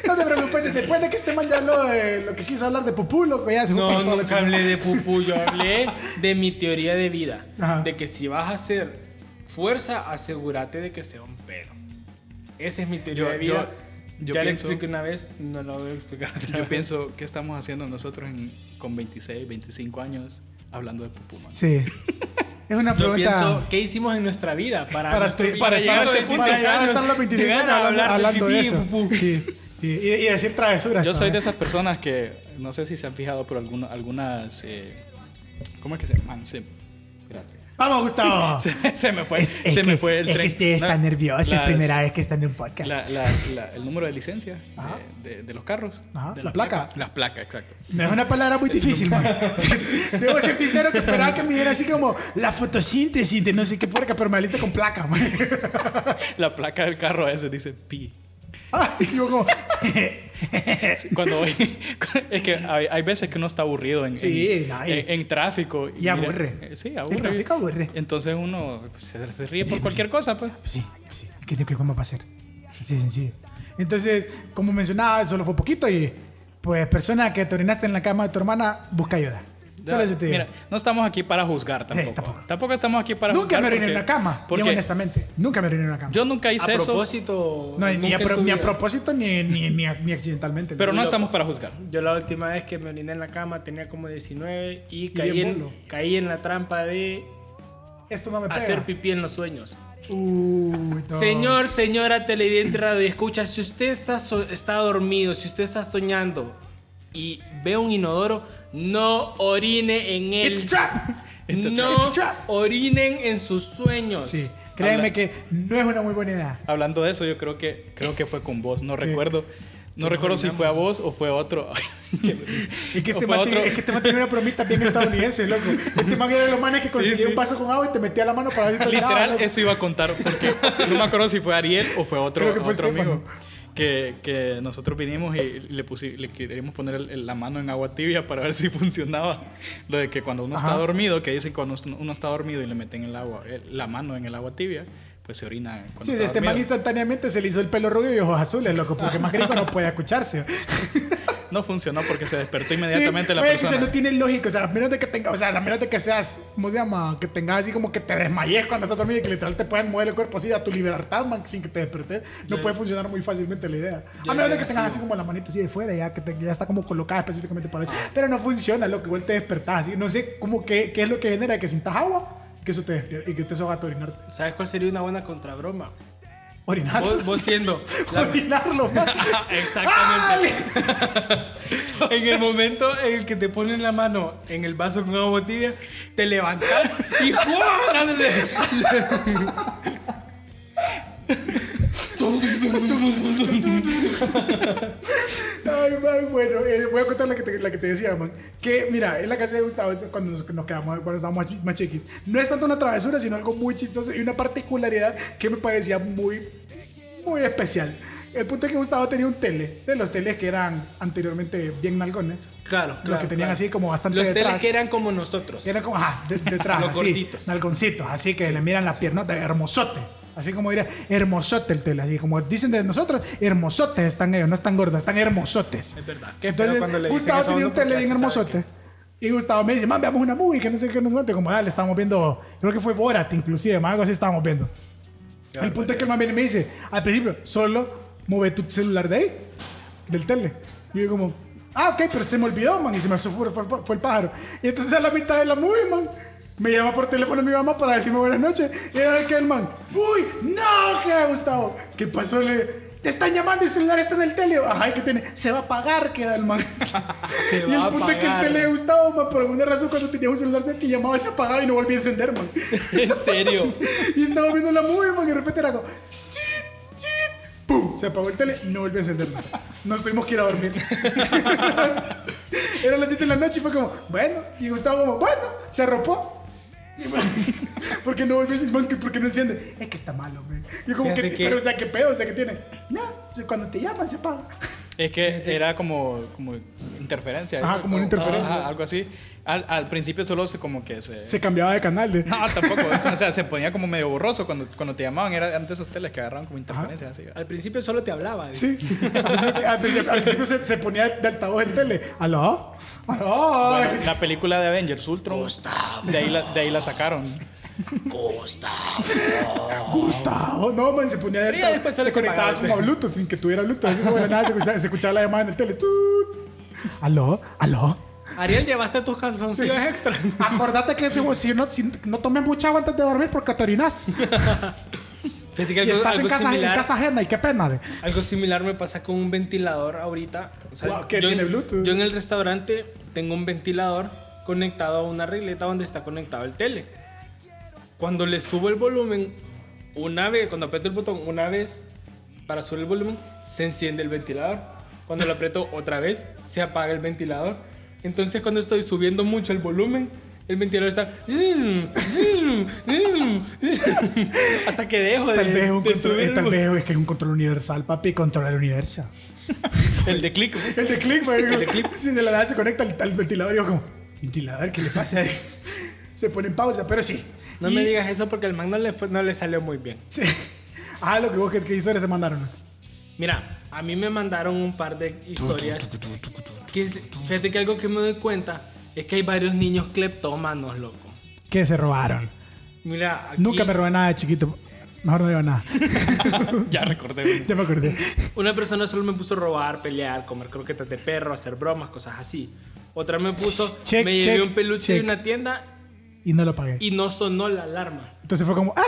No te preocupes, después de que este man ya habló de lo que quiso hablar de Pupú, loco, ya se fue No, nunca hablé de pupú, yo hablé de mi teoría de vida. Ajá. De que si vas a hacer fuerza, asegúrate de que sea un pedo. Esa es mi teoría Yo- de vida. yo- yo ya le pienso- expliqué una vez, no lo voy a explicar otra Yo vez. pienso, ¿qué estamos haciendo nosotros en- con 26, 25 años hablando de pupú, man? Sí. Es una Yo pregunta. pienso, ¿qué hicimos en nuestra vida para, para, nuestro- estu- para llegar a este punto, para llegar a estar a los 26 llegar años a hablando, hablar de hablando de eso. Sí, sí. Y, y decir travesuras. Yo soy de esas personas que, no sé si se han fijado, pero alguna- algunas... eh, ¿Cómo es que se llaman? Se, espérate. Vamos, Gustavo. Se, se me fue, Es, es se que, me fue el es tren. que usted está No, nervioso, es las- primera vez que está en un podcast. la- la- la- el número de licencia de, de- de los carros. Ajá, de la placa. Las placas, exacto. No es una palabra muy difícil, man. Debo ser sincero que esperaba que me diera así como la fotosíntesis de no sé qué puerca, pero me saliste con placa, man. La placa del carro a veces dice pi. Ah, y yo como... Cuando voy, es que hay, hay veces que uno está aburrido en, Sí, en, y- en- en tráfico. y aburre. eh, sí, aburre. El tráfico aburre. Entonces uno pues, se, se ríe por cualquier cosa, pues. Pues sí, sí. ¿Qué te cómo va a? Así de sencillo. Entonces, como mencionaba, solo fue poquito y pues persona que te orinaste en la cama de tu hermana, busca ayuda. Solo eso te digo. Mira, no estamos aquí para juzgar tampoco. tampoco. tampoco. estamos aquí para Nunca juzgar. me oriné en una cama, Porque bien honestamente. Nunca me oriné en una cama. yo nunca A hice eso, propósito. no, ni, nunca a, en pro- tu ni a propósito ni, ni, ni, a- ni accidentalmente. pero no estamos para juzgar. Yo la última vez que me oriné en la cama tenía como 19 y caí, en, caí en la trampa de Esto no me pega. hacer pipí en los sueños. Uy, no. Señor, señora televidente radio y escucha, si usted está, so- está dormido, si usted está soñando y ve un inodoro, no orine en él. It's trap. It's a no trap. It's a trap. orinen en sus sueños. Sí, créeme Habla- que no es una muy buena idea. Hablando de eso, yo creo que creo que fue con vos, no recuerdo. No recuerdo si fue a vos o fue a otro. Es que, este man, otro. tiene- es que este man tiene una promita bien estadounidense, loco. Este man era de los manes que conseguía sí. un vaso con agua y te metía la mano para ver Literal, loco. eso iba a contar porque no me acuerdo si fue Ariel o fue otro, Creo que fue otro Estefano. amigo. Que, que nosotros vinimos y le, queríamos poner el- el- la mano en agua tibia para ver si funcionaba. Lo de que cuando uno Ajá. está dormido, que dicen cuando uno está dormido y le meten el agua, el- la mano en el agua tibia, pues se orina cuando Sí, está este man instantáneamente se le hizo el pelo rubio y ojos azules, loco, porque más gringo no puede escucharse. No funcionó porque se despertó inmediatamente sí, la oye, que persona. se no tiene lógica, o sea, a menos de que tenga, o sea, a menos de que seas, ¿cómo se llama? Que tengas así como que te desmayes cuando estás dormido y que literal te puedan mover el cuerpo así a tu libertad, man, sin que te despertes, no Yo- puede funcionar muy fácilmente la idea. A menos de que tengas así como la manita así de fuera, ya que te- ya está como colocada específicamente para eso. Pero no funciona, lo que igual te despertás así. No sé cómo que, qué es lo que genera que sintas agua, que eso te despierta y que te soga a orinarte. ¿Sabes cuál sería una buena contrabroma? Orinarlo. Vos, vos siendo la- Orinarlo. Exactamente. en el momento en el que te ponen la mano en el vaso con agua tibia, te levantas y ¡juan! Ay, man, bueno, eh, voy a contar la que, te, la que te decía, man. Que, mira, en la casa de Gustavo, cuando nos, nos quedamos, cuando estábamos más, más chiquis, no es tanto una travesura, sino algo muy chistoso y una particularidad que me parecía muy, muy especial. El punto es que Gustavo tenía un tele, de los teles que eran anteriormente bien nalgones. Claro, Los claro. que tenían claro. así como bastante Los detrás. teles que eran como nosotros. Eran como, ajá, de- detrás, Los así, gorditos. nalgoncitos, así que le miran las piernotas, hermosote. Así como diría, hermosote el tele, así como dicen de nosotros, hermosotes están ellos, no están gordos, están hermosotes. Es verdad. Qué feo Entonces, cuando le dicen Gustavo tenía un tele bien hermosote. Y Gustavo me dice, man, veamos una movie, que no sé qué, no sé cuánto. Y Como, dale, estábamos viendo, creo que fue Borat, inclusive, más algo así estábamos viendo. el punto es que el man viene y me dice, al principio, solo mueve tu celular de ahí, del tele. Y yo como, ah, ok, pero se me olvidó, man, y se me fue, fue- fue el pájaro. Y entonces a la mitad de la movie, man, me llama por teléfono mi mamá para decirme buenas noches. Y era que el man, uy, no, ¿qué, Gustavo? ¿Qué pasó? Le, te están llamando y el celular está en el tele. Ajá, ¿qué tiene? Se va a apagar, queda el man. Se y el a punto es que el tele de Gustavo, man, por alguna razón, cuando tenía un celular y llamaba, se apagaba y no volvía a encender, man. En serio. y estaba viendo la movie, man, y de repente era como, chit, chit, ¡pum! Se apagó el tele y no volvió a encender. man. Nos tuvimos que ir a dormir. Era las 10 de la noche y fue como, bueno, y Gustavo como, bueno, se arropó. ¿Por qué no volvió que ¿Por qué no enciende? Es que está malo, man. Y yo como que, que- pero o sea, ¿qué pedo? O sea, ¿qué tiene? No, cuando te llaman se apaga. Es que era como, como interferencia. Ajá, como una interferencia. Ajá, algo así. Al, al principio solo se como que se... Se cambiaba de canal. De... No, tampoco. O sea, se ponía como medio borroso cuando, cuando te llamaban. Era antes esos teles que agarraban como interferencias así. Al principio solo te hablaba. de- Sí. Al principio, al principio- se, se ponía de altavoz el tele. ¿Aló? ¿Aló? Bueno, la película de Avengers Ultron. De ahí la, de ahí la sacaron. Gustavo. No, man, se ponía ya altavoz. después Se se conectaba el como a Bluetooth sin que tuviera Bluetooth. Así como de nada, se escuchaba, se escuchaba la llamada en el tele. Tut. ¿Aló? ¿Aló? Ariel, llevaste tus calzoncillos extra. Acordate que si, si no, si no tomes mucha agua antes de dormir porque te orinas. Fíjate que Y algo, estás en casa, en similar, casa ajena y qué pena. De. algo similar me pasa con un ventilador ahorita. O sea, Wow, que yo, tiene en- Bluetooth. yo en el restaurante tengo un ventilador conectado a una regleta donde está conectado el tele. Cuando le subo el volumen, una vez, cuando aprieto el botón una vez para subir el volumen, se enciende el ventilador. Cuando lo aprieto otra vez, se apaga el ventilador. Entonces cuando estoy subiendo mucho el volumen, el ventilador está... Hasta que dejo de, Tal vez, un de control, subir el tal vez es que es un control universal, papi. Controla el universo. El de click. El de clip, güey. El de clip. Si de la nada se conecta al, al ventilador y yo como, ventilador, ¿qué le pasa ahí? Se pone en pausa, pero sí. No Y- me digas eso porque al man no le, fue- no le salió muy bien. Sí. Ah, lo que vos, ¿qué, qué historias se mandaron? Mira, a mí me mandaron un par de historias. Que, es- fíjate que algo que me doy cuenta Es que hay varios niños cleptómanos, loco. Que se robaron. Mira, aquí Nunca me robé nada de chiquito. Mejor no digo nada. ya recordé. ya me acordé. una persona solo me puso a robar, pelear, comer croquetas de perro, hacer bromas, cosas así. Otra me puso, Check, me llevé check, un peluche check. de una tienda Y no lo pagué. y no sonó la alarma. Entonces fue como, ah,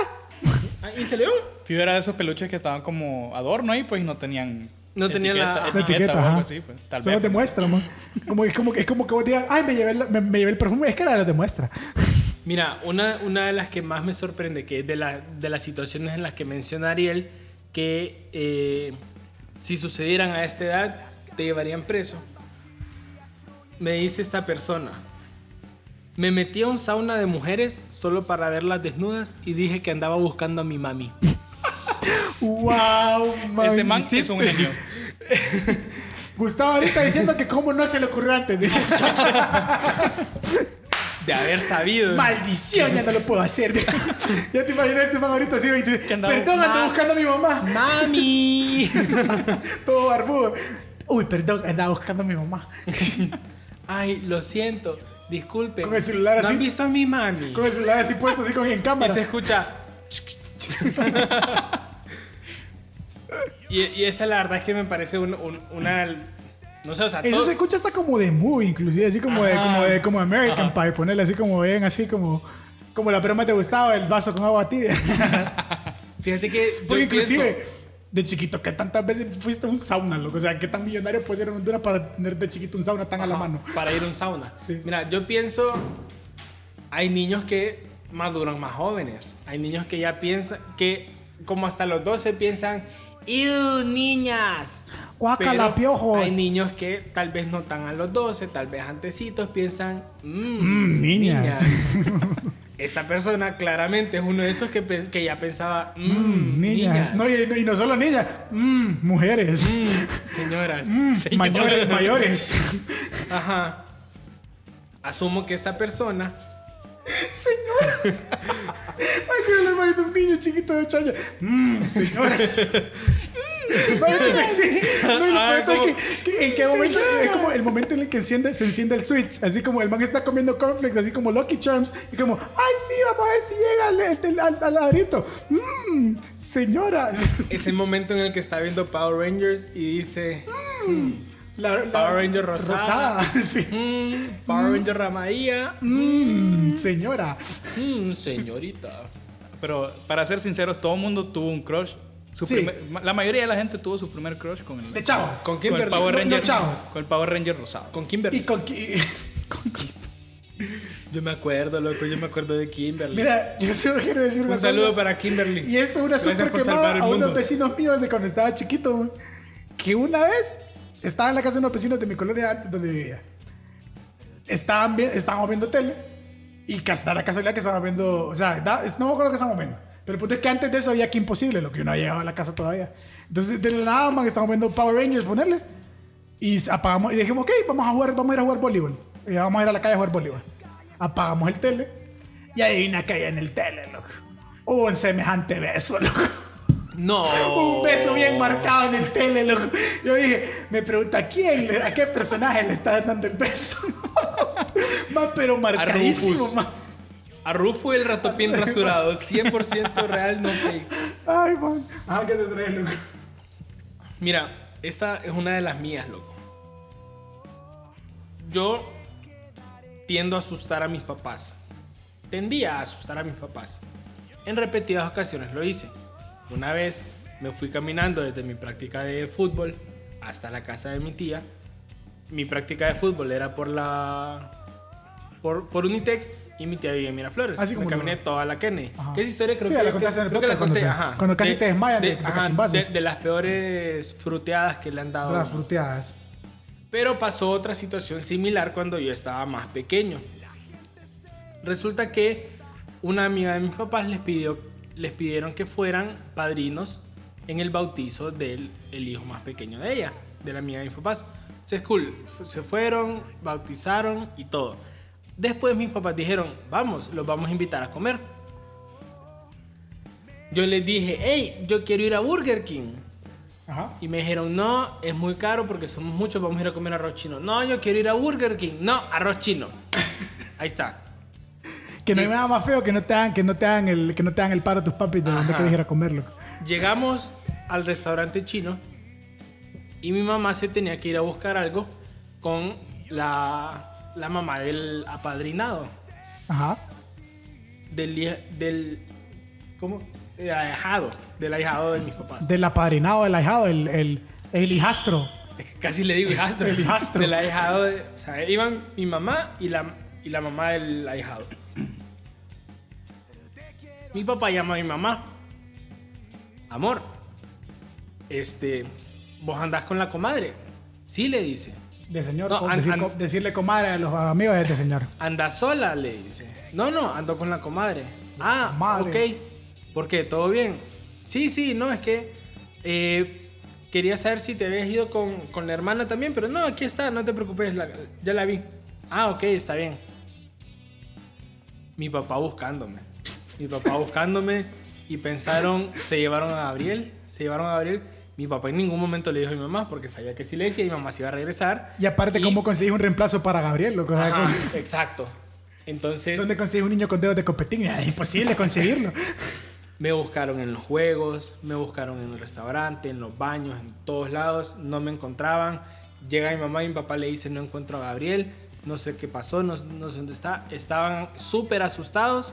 Ah, Y se le Fijo era de esos peluches que estaban como adorno ahí, pues y no tenían. No tenían la- etiqueta, Ajá. la etiqueta, o algo ajá. así, pues. Tal Solo vez. te muestra, man. Como, es, como, es como que vos digas, ay, me llevé, el- me, me llevé el perfume. Es que era lo te muestra. Mira, una, una de las que más me sorprende, que es de, la- de las situaciones en las que menciona Ariel, que eh, si sucedieran a esta edad, te llevarían preso. Me dice esta persona, me metí a un sauna de mujeres solo para verlas desnudas y dije que andaba buscando a mi mami. wow, man. Ese man Sí, es un genio. Gustavo ahorita diciendo que cómo no se le ocurrió antes. De haber sabido. Maldición, ya no lo puedo hacer. ya te imaginas este man ahorita así. y te- andaba- Perdón, ando buscando a mi mamá. ¡Mami! Todo barbudo. Uy, perdón, andaba buscando a mi mamá. Ay, lo siento. Disculpe. Con el celular ¿No así. han visto a mi mami? Con el celular así puesto, así con en Y cámara. se escucha. y, y esa la verdad es que me parece un- un- una. No sé, o sea, Eso todo- se escucha hasta como de movie, inclusive, así como de, Ajá. como de como American Pie, ponerle así como ven, así como, como la broma te gustaba, el vaso con agua tibia. Fíjate que. yo Porque inclusive, pienso- de chiquito, ¿qué tantas veces fuiste a un sauna, loco? O sea, ¿qué tan millonario puede ser en Honduras para tener de chiquito un sauna tan a la Ajá, mano? Para ir a un sauna. Sí. Mira, yo pienso. Hay niños que maduran más jóvenes. Hay niños que ya piensan. Que como hasta los 12 piensan. ¡Ew, niñas! Guácala, Pero piojos. Hay niños que tal vez no están a los 12, tal vez antecitos piensan. Mmm, Mm, niñas. Esta persona claramente es uno de esos que, que ya pensaba. Mmm, Mm, niñas. niñas. No, y, y no solo niñas, mm, mujeres. Mm, señoras. Mm, mayores, mayores. Ajá. Asumo que esta persona. Señora. Ay, que le imagino un niño chiquito de 8 años. Mmm, señora. Mm, Imagínate así. No, y lo Ah, peor es que, que- en qué momento es como el momento en el que enciende, se enciende el switch. Así como el man está comiendo cornflakes, así como Lucky Charms. Y como, ay, sí, vamos a ver si llega al, al, al, al ladrito. Mmm, señoras. Es el momento en el que está viendo Power Rangers y dice. La, la- Power Ranger rosada. sí. "Mm, Power Ranger Ramadía. Mmm, señora. Mm, señorita. Pero para ser sinceros, todo el mundo tuvo un crush. Su Sí. primer- la mayoría de la gente tuvo su primer crush con el, De chavos. ¿Con con el? Power No, Ranger. no, chavos. Con el Power Ranger rosado. Con Kimberly. Y con, con Yo me acuerdo, loco. Yo me acuerdo de Kimberly. Mira, yo solo quiero decir Un saludo cosa. para Kimberly. Y esto es una super quemada el a mundo. unos vecinos míos de cuando estaba chiquito. Que una vez estaba en la casa de unos vecinos de mi colonia antes donde vivía. Estaban estábamos viendo tele. Y hasta la casualidad que estábamos viendo. O sea, da- no me acuerdo que estábamos viendo. Pero el punto es que antes de eso había que imposible, lo que yo no había llegado a la casa todavía. Entonces, de la nada, man, estábamos viendo Power Rangers, ponerle. Y apagamos, y dijimos, ok, vamos a jugar, vamos a ir a jugar voleibol. Y vamos a ir a la calle a jugar voleibol. Apagamos el tele. Y adivina qué hay en el tele, loco. Un semejante beso, loco. No. Un beso bien marcado en el tele, loco. Yo dije, me pregunta, ¿a quién, a qué personaje le está dando el beso? más pero marcadísimo, más. A Rufo el ratopín rasurado. 100% real, no fake. Ay, man. Ah, ¿qué te traes, loco? Mira, esta es una de las mías, loco. Yo tiendo a asustar a mis papás. Tendía a asustar a mis papás. En repetidas ocasiones lo hice. Una vez me fui caminando desde mi práctica de fútbol hasta la casa de mi tía. Mi práctica de fútbol era por la por, por Unitec y mi tía vivía en Miraflores. Así me como caminé lo- toda la Kennedy. Ajá. ¿Qué es historia? Creo Sí, que la contaste en el creo que la cuando conté, te- ajá. cuando casi te desmayas de- de de- de las peores fruteadas que le han dado. Las fruteadas. Pero pasó otra situación similar cuando yo estaba más pequeño. Resulta que una amiga de mis papás les pidió, les pidieron que fueran padrinos en el bautizo del el hijo más pequeño de ella, de la amiga de mis papás. Entonces, cool, se fueron, bautizaron y todo. Después mis papás dijeron, vamos, los vamos a invitar a comer. Yo les dije, hey, yo quiero ir a Burger King. Ajá. Y me dijeron, no, es muy caro porque somos muchos, vamos a ir a comer arroz chino. No, yo quiero ir a Burger King. No, arroz chino. Ahí está. Que no hay nada más feo que no te hagan, que no te hagan el, que no te hagan el paro a tus papis de donde Ajá. quieres ir a comerlo. Llegamos al restaurante chino y mi mamá se tenía que ir a buscar algo con la, la mamá del apadrinado, Ajá. del, del ¿cómo? Del ahijado, del ahijado de mis papás. Del apadrinado, del ahijado, el, el, el hijastro. Casi le digo hijastro. El hijastro. Del ahijado. de- o sea, iban mi mamá y la, y la mamá del ahijado. Mi papá llama a mi mamá. Amor, este, vos andás con la comadre. Sí, le dice. De señor. No, o an- decir- an- co- decirle comadre a los amigos de este señor. Anda sola, le dice. No, no, ando con la comadre. Ah, ok. ¿Por qué? ¿Todo bien? Sí, sí, no, es que eh, quería saber si te habías ido con, con la hermana también, pero no, aquí está, no te preocupes, la- ya la vi. Ah, ok, está bien. Mi papá buscándome. Mi papá buscándome y pensaron, se llevaron a Gabriel, se llevaron a Gabriel. Mi papá en ningún momento le dijo a mi mamá porque sabía que si le decía, mi mamá se iba a regresar. Y aparte, ¿cómo conseguís un reemplazo para Gabriel? exacto. Entonces ¿Dónde consigues un niño con dedos de copetín? Es imposible conseguirlo. me buscaron en los juegos, me buscaron en el restaurante, en los baños, en todos lados, no me encontraban. Llega mi mamá y mi papá le dice no encuentro a Gabriel, no sé qué pasó, no, no sé dónde está. Estaban súper asustados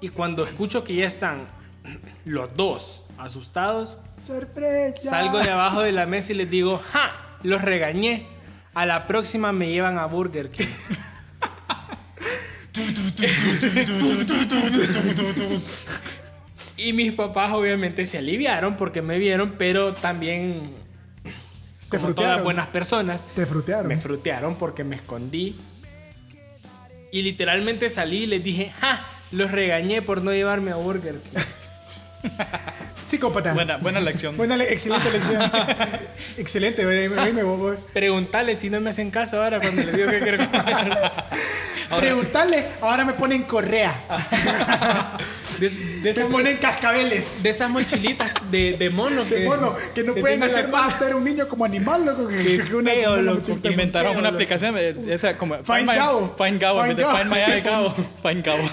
y cuando escucho que ya están los dos asustados, ¡Sorpresa! salgo de abajo de la mesa y les digo, ¡ja! Los regañé. A la próxima me llevan a Burger King. Y mis papás obviamente se aliviaron porque me vieron, pero también, Te como todas buenas personas, Te frutearon. me frutearon porque me escondí. Y literalmente salí y les dije, ¡ja! Los regañé por no llevarme a Burger King. Psicópata. Buena, buena lección. Buena le- excelente lección. excelente. Ahí me voy. Preguntarle si no me hacen caso ahora cuando les digo que quiero comer. Preguntarle, ahora me ponen correa. De, de Me ponen cascabeles. de esas mochilitas de, de mono que, De mono, que no que pueden hacer más ver un niño como animal, loco. Que, Qué que una- feo, una loco. mochila. Inventaron feo, una loco. aplicación, eh, esa como Find My- Gabo. Find Gabo, vez de Find Find Gabo. Gabo. Find Gabo.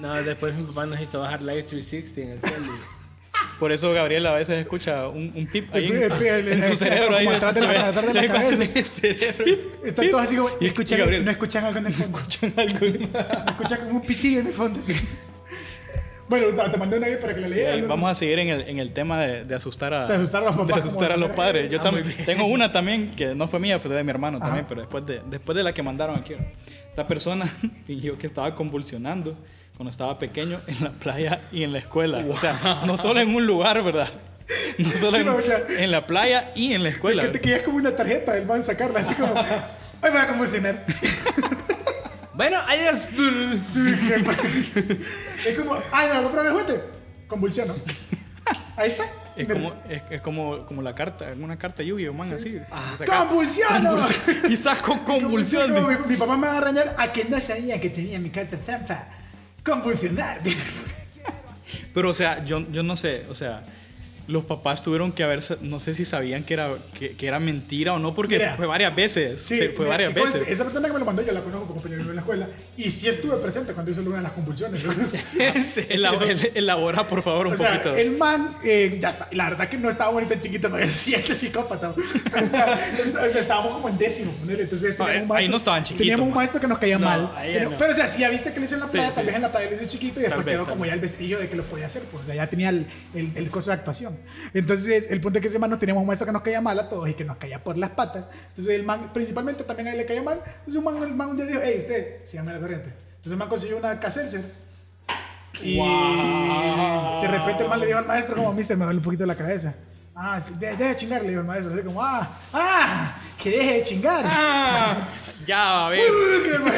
No, después mi papá nos hizo bajar Live 360 en el celu. Por eso Gabriel a veces escucha un, un pip ahí El en, en su cerebro. ahí como atrás de la- atrás de la cabeza. cortan el cerebro. Están todos así como. Y- y escuchan, Gabriel. no escuchan algo en el fondo. escuchan como un pitillo en el fondo. así. Bueno, Gustavo, te mandé una ahí para que la Sí, leas. vamos a seguir en el, en el tema de, de asustar a, De asustar a los papás de asustar a los padres. Yo Ah, también tengo una también que no fue mía, fue de mi hermano Ajá. también, pero después de, después de la que mandaron aquí. Esta persona fingió que estaba convulsionando cuando estaba pequeño en la playa y en la escuela. O sea, no solo en un lugar, ¿verdad? No solo Sí, en, no, o sea, en la playa y en la escuela. Que te querías como una tarjeta del man sacarla, así como. Hoy me voy a convulsionar. Bueno, ahí es. es como, ay, me voy a comprar el juguete. Convulsiono. Ahí está. Es como, es, es como, como la carta, una carta lluvia, man, así. Ah, ¡Convulsiono! Y saco convulsión. Mi, mi papá me va a reñar a que no sabía que tenía mi carta trampa. Convulsionar. Pero, o sea, yo, yo no sé, o sea, los papás tuvieron que haber, no sé si sabían que era, que, que era mentira o no, porque Mira. fue varias veces. Sí, se- fue mira, varias veces. Esa persona que me lo mandó, yo la conozco como compañero escuela. Y sí estuve presente cuando hizo una de las convulsiones. Elabora, por favor, un O sea, poquito. el man, eh, ya está. La verdad que no estaba bonito chiquito, pero sí es que psicópata. O sea, est- o sea, estábamos como en décimo. ponele, Entonces, No, teníamos un ahí maestro- no estaban chiquitos, Teníamos un man. maestro que nos caía No, mal. Pero, no. pero, o sea, sí, ya viste que lo hizo en la playa, sí. tal vez en la playa lo hizo chiquito y después vez, quedó como ya el vestigio de que lo podía hacer. Pues o sea, ya tenía el, el, el coso de actuación. Entonces, el punto es que ese man nos teníamos un maestro que nos caía mal a todos y que nos caía por las patas. Entonces, el man, principalmente también a él le caía mal. Entonces, un man, el man un día dijo, hey, ustedes, síganme la corriente. Entonces, el man consiguió una Caselser. Y de repente man le dijo al maestro como, mister, me duele un poquito la cabeza. Ah, sí, de- deje de chingar, le dijo el maestro. Así como, ah, ah, que deje de chingar. Ah, ya, a ver, Uy, qué mal.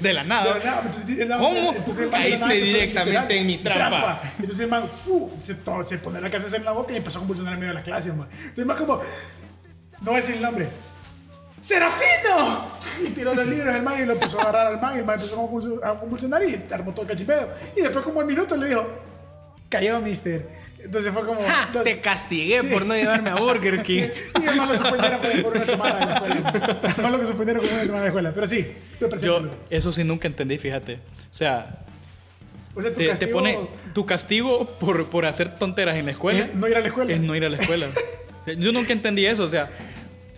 de la De nada. entonces, ¿Cómo? entonces Caíste de la nada directamente en mi trampa. Entonces el man fu, se, se pone la cabeza en la boca y empezó a convulsionar en medio de la clase, man. Entonces el man como, no voy a decir el nombre. ¡Serafino! Y tiró los libros el man y lo empezó a agarrar al man y el man empezó a convulsionar y armó todo el cachipedo. Y después como un minuto le dijo, cayó mister. Entonces fue como. Ja, los- te castigué Sí. por no llevarme a Burger King. Y además lo suspendieron por una semana de la escuela. Además lo suspendieron como una semana de la escuela. Pero sí. Yo eso sí nunca entendí, fíjate. O sea, o sea, tu te, te castigo pone tu castigo por, por hacer tonteras en la escuela es no ir a la escuela. es no ir a la escuela. O sea, yo nunca entendí eso, o sea,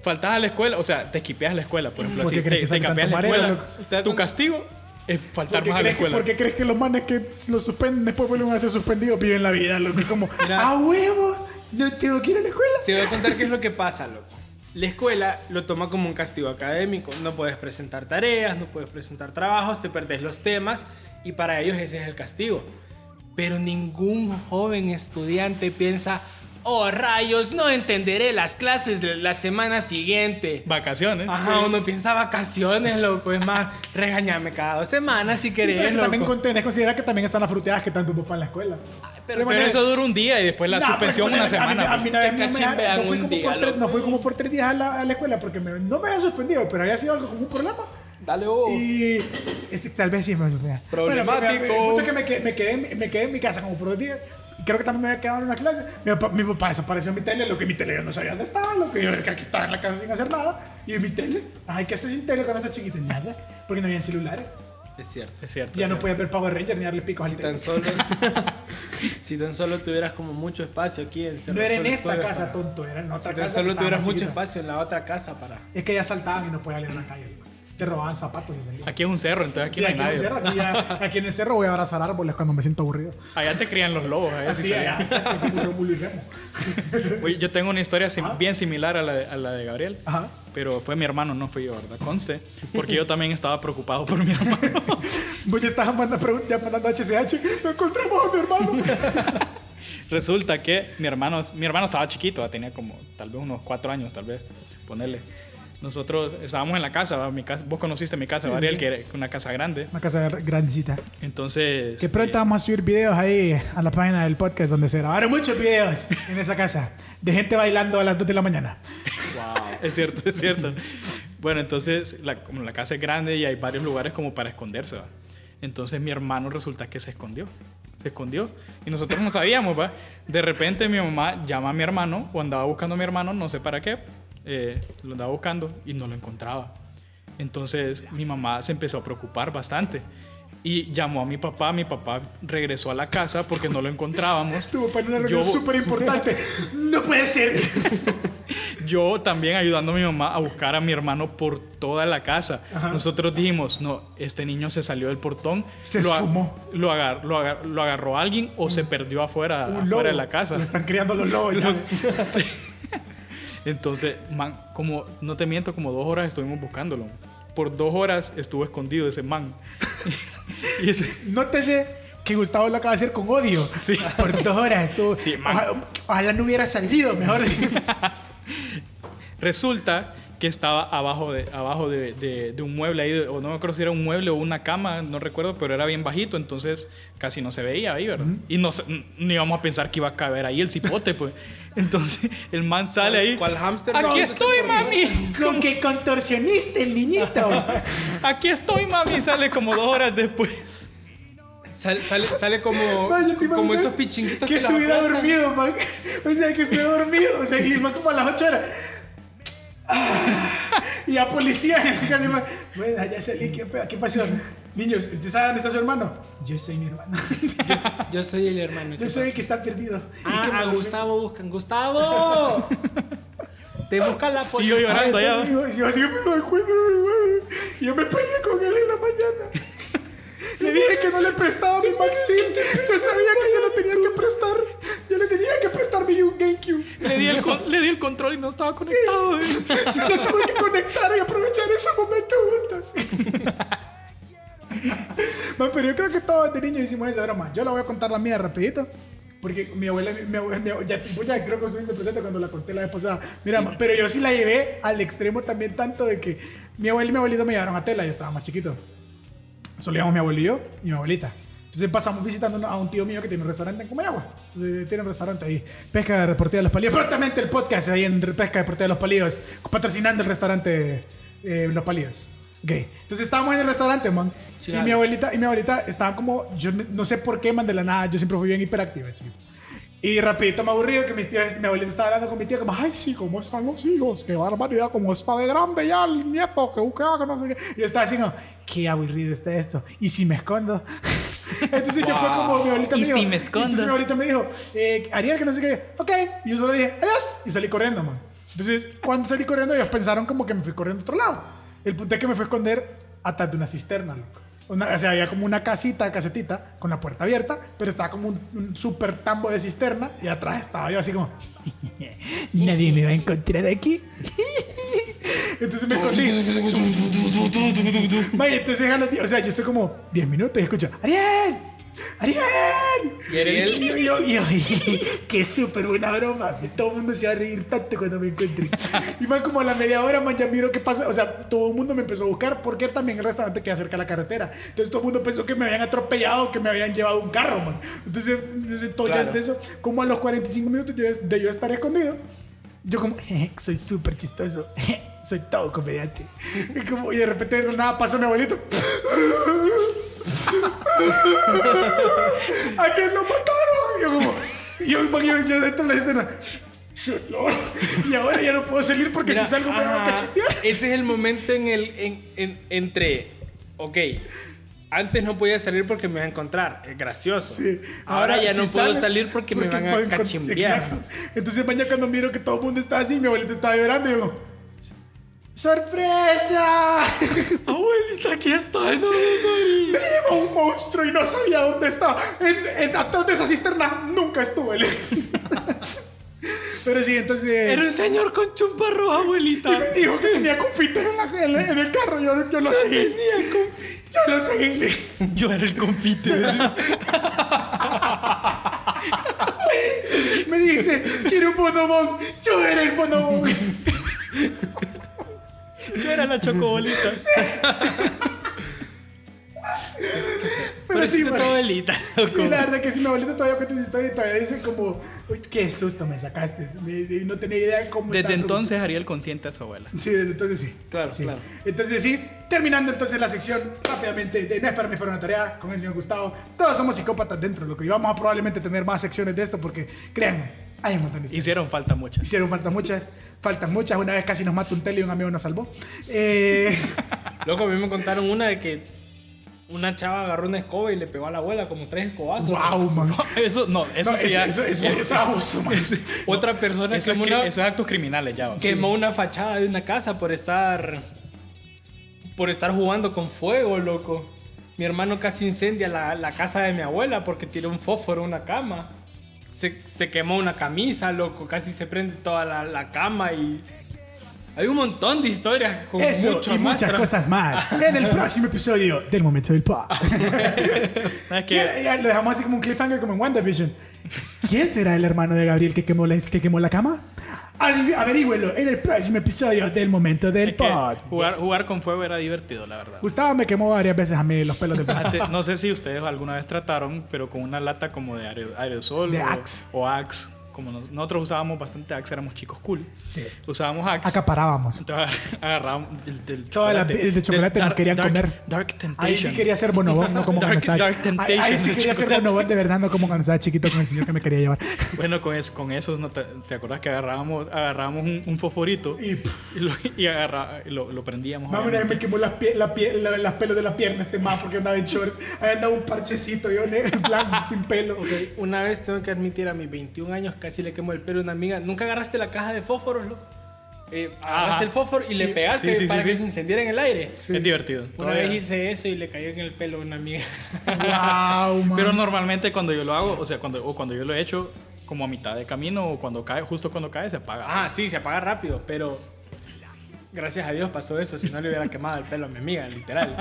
faltas a la escuela, o sea, te esquipeas la escuela, por ejemplo, ¿Por así, te, te tanto la escuela. loco? Tu castigo es faltar ¿Por qué, más a la escuela. por qué crees que los manes que lo suspenden después vuelven a ser suspendidos viven la vida? Loco, Es como, Mira. ¡a huevo! No tengo que ir a la escuela. Te voy a contar qué es lo que pasa, loco. La escuela lo toma como un castigo académico. No puedes presentar tareas, no puedes presentar trabajos, te perdés los temas y para ellos ese es el castigo. Pero ningún joven estudiante piensa, oh rayos, no entenderé las clases de la semana siguiente. Vacaciones. Ajá, uno piensa vacaciones, loco. Es más, regañame cada dos semanas si Sí, pero querés, que también loco. con- tenés que considerar que también están las fruteadas que están tu papá en la escuela. Pero, Pero eso dura un día y después la Nah, suspensión pero una ponele, a mí- semana. A mí, pues. una vez Te no fui como día, por tres- loco. No fui como por tres días a la, a la escuela porque me- no me había suspendido, pero había sido algo como un problema. Dale vos. Y este, tal vez sí me suspendía. Problemático. Bueno, pero, el punto es que me me, quedé, me quedé en mi casa como por dos días. Y creo que también me había quedado en una clase. Mi papá, mi papá desapareció en mi tele, lo que mi tele yo no sabía dónde estaba, lo que yo que aquí estaba en la casa sin hacer nada. Y en mi tele, ay, ¿qué haces sin tele cuando estás chiquita? Nada, porque no había celulares. Es cierto. Es cierto. Ya es no cierto. podía ver Power Ranger ni darle picos Si al tele. tan solo, si tan solo tuvieras como mucho espacio aquí en Cerro No era en esta casa, para- tonto, era en otra Si tan casa. solo tuvieras mucho chiquita. espacio en la otra casa para. Es que ya saltaban y no podían salir a la calle. Te robaban zapatos y salían. Aquí es un cerro, entonces aquí Sí, no hay aquí, en nadie. cerro, aquí, ya- aquí en el cerro voy a abrazar árboles cuando me siento aburrido. Allá te crían los lobos. allá Así, allá, y Remo. Oye, yo tengo una historia sim- bien similar a la, de, a la de Gabriel. Ajá. Pero fue mi hermano, no fui yo, ¿verdad? Conste. Porque yo también estaba preocupado por mi hermano. Vos ya estabas mandando, ya mandando HCH. No encontramos a mi hermano. Resulta que mi hermano, mi hermano estaba chiquito, tenía como tal vez unos cuatro años, tal vez, ponerle. Nosotros estábamos en la casa, mi casa vos conociste mi casa, Gabriel, que era una casa grande. Una casa grandecita. Entonces... Que pronto eh, vamos a subir videos ahí a la página del podcast donde se grabaron muchos videos en esa casa. De gente bailando a las 2 de la mañana. Es cierto, es cierto. Bueno, entonces, la, como la casa es grande y hay varios lugares como para esconderse, ¿va? Entonces mi hermano resulta que se escondió. Se escondió. Y nosotros no sabíamos, ¿va? De repente mi mamá llama a mi hermano o andaba buscando a mi hermano, no sé para qué. Eh, lo andaba buscando y no lo encontraba. Entonces mi mamá se empezó a preocupar bastante. Y llamó a mi papá. Mi papá regresó a la casa porque no lo encontrábamos. Tu papá en una reunión súper importante. No puede ser. Yo también ayudando a mi mamá a buscar a mi hermano por toda la casa. Nosotros dijimos, no, este niño se salió del portón, Se lo, esfumó. lo, agar- lo agar- lo agarró alguien o se perdió afuera, afuera de la casa. Lo están criando los lobos ya. Entonces, man, como no te miento, como dos horas estuvimos buscándolo. Por dos horas estuvo escondido ese man. y ese- Nótese que Gustavo lo acaba de hacer con odio. Sí. Por dos horas estuvo. Sí, man. ojalá, ojalá no hubiera salido, mejor. Resulta que estaba abajo de, abajo de, de- de un mueble ahí, o no me acuerdo si era un mueble o una cama, no recuerdo, pero era bien bajito, entonces casi no se veía ahí, ¿verdad? Y no, no íbamos a pensar que iba a caber ahí el cipote, pues. Entonces el man sale ahí. ¿Cuál hámster? Aquí No, estoy, mami. con que contorsionista el niñito. Aquí estoy, mami. Sale como dos horas después. Sale, sale, sale como, Vaya, ¿te como imaginas esos pichinguitos Que los se hubiera aplastan. dormido, man. O sea, que se hubiera dormido. O sea, y el man como a las 8 horas. Ah, y a policía, casi man. Bueno, ya salí, ¿qué? ¿qué pasó? Niños, ¿usted sabe dónde está su hermano? Yo soy mi hermano. Yo soy el hermano. ¿qué Yo soy el que está perdido. Y Ah, a lo- Gustavo buscan. ¡Gustavo! Te busca la Y yo policía. llorando allá. Entonces, yo, así me madre. Y yo me peleé con él en la mañana. Le dije que no le prestaba mi Max Steel. Yo sabía que se lo tenía que prestar. Yo le tenía que prestar mi GameCube. Le di el, con- le di el control y no estaba conectado. Se lo tuve que conectar y aprovechar ese momento juntos. Man, pero yo creo que todos de niños hicimos esa broma. Yo la voy a contar la mía rapidito. Porque mi abuela, mi abuela, mi abuela- ya, ya creo que estuviste presente cuando la conté la vez pasada. Mira, ma, pero yo sí la llevé al extremo también tanto de que mi abuela y mi abuelito me llevaron a tela, yo estaba más chiquito. Solo íbamos mi abuelo y yo y mi abuelita. Entonces pasamos visitando a un tío mío que tiene un restaurante en Comayagua. Entonces, tiene un restaurante ahí. Pesca Deportiva de los Palillos. Prontamente el podcast ahí en Pesca Deportiva de los Palillos. Patrocinando el restaurante eh, Los Palillos. Ok. Entonces estábamos en el restaurante, man. Sí, y mi abuelita y mi abuelita estaban como... Yo no sé por qué, man, de la nada. Yo siempre fui bien hiperactiva, chico. Y rapidito me aburrido que mis tíos, mi abuelita estaba hablando con mi tía como, ay, sí, ¿cómo están los hijos? Qué barbaridad, cómo está de grande ya el nieto, que busca, que no sé qué. Y yo estaba como, qué aburrido está esto. ¿Y si me escondo? Entonces yo fue como mi abuelita ¿Y me dijo. si me escondo? Entonces mi abuelita me dijo, eh, Ariel, que no sé qué. Ok. Y yo solo dije, adiós. Y salí corriendo, man. Entonces, cuando salí corriendo, ellos pensaron como que me fui corriendo a otro lado. El punto es que me fui a esconder atrás de una cisterna, loco. O sea, había como una casita, casetita, con la puerta abierta, pero estaba como un, un súper tambo de cisterna y atrás estaba yo así como, nadie me va a encontrar aquí. Entonces me escondí. Entonces, o sea, yo estoy como 10 minutos y escucho, Ariel, Ariel. Y Ariel- Y yo, yo, yo, qué súper buena broma. Todo el mundo se va a reír tanto cuando me encuentre. Y más como a la media hora, man, ya miro qué pasa. O sea, todo el mundo me empezó a buscar porque también el restaurante queda cerca de la carretera. Entonces todo el mundo pensó que me habían atropellado, que me habían llevado un carro, man. Entonces, entonces todo ya Claro. de eso, como a los 45 minutos de yo estar escondido, yo como, "Jeje, soy súper chistoso, jeje, soy todo comediante. Y, como, y de repente de nada pasa mi abuelito. ¿A quién lo mataron? Y yo como, yo, yo, yo dentro de la escena. "Señor", Y ahora ya no puedo salir porque Mira, si salgo me van a cachetear. Ese es el momento en el en, en- entre ok antes no podía salir porque me iban a encontrar es gracioso Sí. ahora, ya si no puedo salir porque, me van a cachimbear Exacto. Entonces mañana cuando miro que todo el mundo está así, mi abuelita estaba llorando y como, ¡Sorpresa! abuelita aquí estoy no, Me llevó un monstruo y no sabía dónde estaba. En, en- atrás de esa cisterna nunca estuve. Pero sí, entonces... era un señor con chumparro Y abuelita me dijo que tenía confites en, en el carro. Yo, yo lo seguí. Yo lo seguí. Yo era el confite. Me dice, quiero un bonobón. Yo era el bonobón. Yo era la chocobolita. Pero sí, tu man. abuelita. Sí, la verdad que sí, mi abuelita todavía cuenta esa historia y todavía dice como, "Uy, qué susto me sacaste. Me- no tenía idea de cómo... Desde entonces Ariel consiente a su abuela. Sí, desde entonces sí. Claro, Sí. claro. Entonces sí, terminando entonces la sección rápidamente de No es para mí, para una tarea con el señor Gustavo. Todos somos psicópatas dentro, loco. Y vamos a probablemente tener más secciones de esto porque, créanme, hay un montón de historias. Hicieron falta muchas. Hicieron falta muchas, faltan muchas. Una vez casi nos mató un tele y un amigo nos salvó. Eh, loco a mí me contaron una de que una chava agarró una escoba y le pegó a la abuela como tres escobazos wow, man. Eso, no, eso No, sí eso, es abuso, man. otra persona Eso es, quemó cri- una, eso es actos criminales ya. quemó una fachada de una casa por estar por estar jugando con fuego, loco. Mi hermano casi incendia la, la casa de mi abuela porque tiró un fósforo a una cama. Se, se quemó una camisa, loco. Casi se prende toda la, la cama y... Hay un montón de historias con Eso mucho y más muchas tra- cosas más en el próximo episodio del Momento del Pod. Es que Ya- ya lo dejamos así como un cliffhanger como en WandaVision. ¿Quién será el hermano de Gabriel que quemó la, que quemó la cama? Adiv- Averígüelo en el próximo episodio del Momento del es que Pod. jugar, jugar con fuego era divertido, la verdad. Gustavo me quemó varias veces a mí los pelos del brazo. Antes- no sé si ustedes alguna vez trataron, pero con una lata como de aerosol De o, Axe. o Axe. Como nos- nosotros usábamos bastante Axe, éramos chicos cool. Sí. Usábamos Axe. Acaparábamos. Entonces agarrábamos el del chocolate. el de chocolate Del nos querían dark, comer. Dark Temptation. Ahí sí quería ser bonobón, no como cuando Dark- estaba Dark Ahí, Temptation ahí sí de quería ser chocolate. bonobón de verdad, no como cuando estaba chiquito con el señor que me quería llevar. Bueno, con, eso, con esos, ¿no te, te acuerdas que agarrábamos, agarrábamos un, un fosforito Y, y, lo, y agarra- lo, lo prendíamos? Mami, una vez me quemó las, pie- la pie- la- las pelos de la pierna este más porque andaba en short. Ahí andaba un parchecito, yo ne- en plan, sin pelo. Ok, Una vez tengo que admitir a mis 21 años casi le quemó el pelo a una amiga. ¿Nunca agarraste la caja de fósforos, loco? Eh, agarraste el fósforo y le pegaste Sí, sí, para sí, que sí. se encendiera en el aire. Es divertido. Una Todavía. vez hice eso y le cayó en el pelo a una amiga. Wow, man. Pero normalmente cuando yo lo hago, o sea, cuando, o cuando yo lo he hecho como a mitad de camino o cuando cae, justo cuando cae se apaga. Ah, sí, se apaga rápido, pero gracias a Dios pasó eso, si no le hubiera quemado el pelo a mi amiga, literal.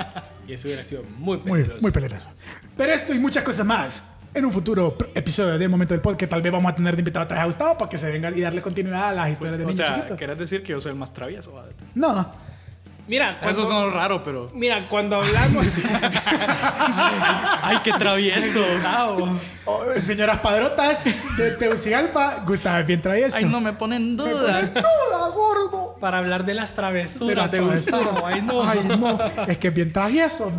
Y eso hubiera sido muy muy peligroso. Pero esto y muchas cosas más en un futuro episodio de Momento del Pod que tal vez vamos a tener de invitado vez a Gustavo para que se venga y darle continuidad a las historias de o niños sea, chiquitos. ¿querés decir que yo soy el más travieso? No. Mira, cuando, Eso es raro, pero... mira, cuando hablamos... ¡Ay, qué travieso! Gustavo. Oh, señoras padrotas de Tegucigalpa, Gustavo es bien travieso. ¡Ay, no me ponen Me duda! pone toda, gordo. Para hablar de las De travesuras las de, travesuras. Gustavo. Ay, no. Ay, no. Es que es bien travieso.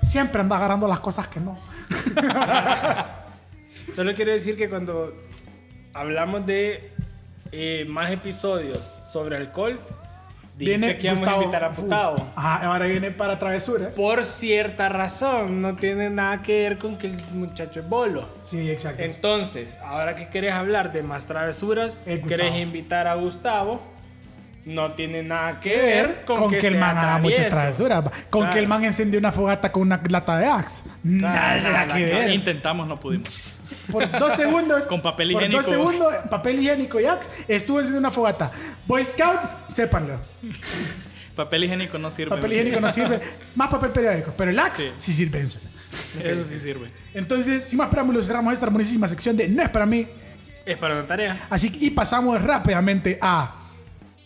Siempre anda agarrando las cosas que no. Solo quiero decir que cuando hablamos de eh, más episodios sobre alcohol. Dijiste Viene que Gustavo. a invitar a. Putado. Ajá, ahora viene para travesuras. Por cierta razón, no tiene nada que ver con que el muchacho es bolo. Sí, exacto. Entonces, ahora que querés hablar de más travesuras, Eh, Gustavo. querés invitar a Gustavo, no tiene nada que ver con, que, el man haga muchas travesuras. Con Claro. que el man encendió una fogata con una lata de Axe. Nada nada que que ver. Intentamos, no pudimos. Por dos segundos. Con papel Por higiénico. dos segundos, papel higiénico y Axe. Estuvo encendiendo una fogata. Boy Scouts, sépanlo. Papel higiénico no sirve. Papel higiénico no sirve. Más papel periódico. Pero el Axe sí, Sí. sirve. Eso. Eso sí sirve. Entonces, sin más preámbulos, cerramos esta hermosísima sección de No es para mí. Es para una tarea. Así que y pasamos rápidamente a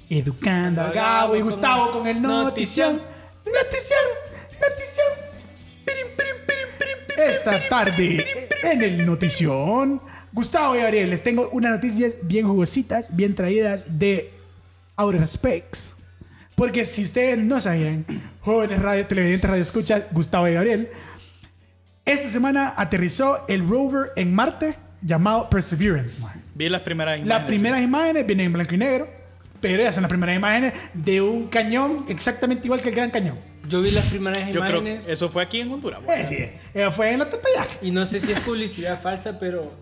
Educando a Gabo y Gustavo con el notición. Notición, notición. Esta tarde en el notición, Gustavo y Gabriel, les tengo unas noticias bien jugositas, bien traídas de Outer Specs. Porque si ustedes no sabían, jóvenes radio, televidentes radio escucha, Gustavo y Gabriel, esta semana aterrizó el rover en Marte llamado Perseverance, man. Vi las primeras imágenes. Las primeras imágenes vienen en blanco y negro, pero esas son las primeras imágenes de un cañón exactamente igual que el Gran Cañón. Yo vi las primeras Yo creo que imágenes eso fue aquí en Honduras. Eh, sí, eh, fue en la Tepeyac. y no sé si es publicidad falsa, pero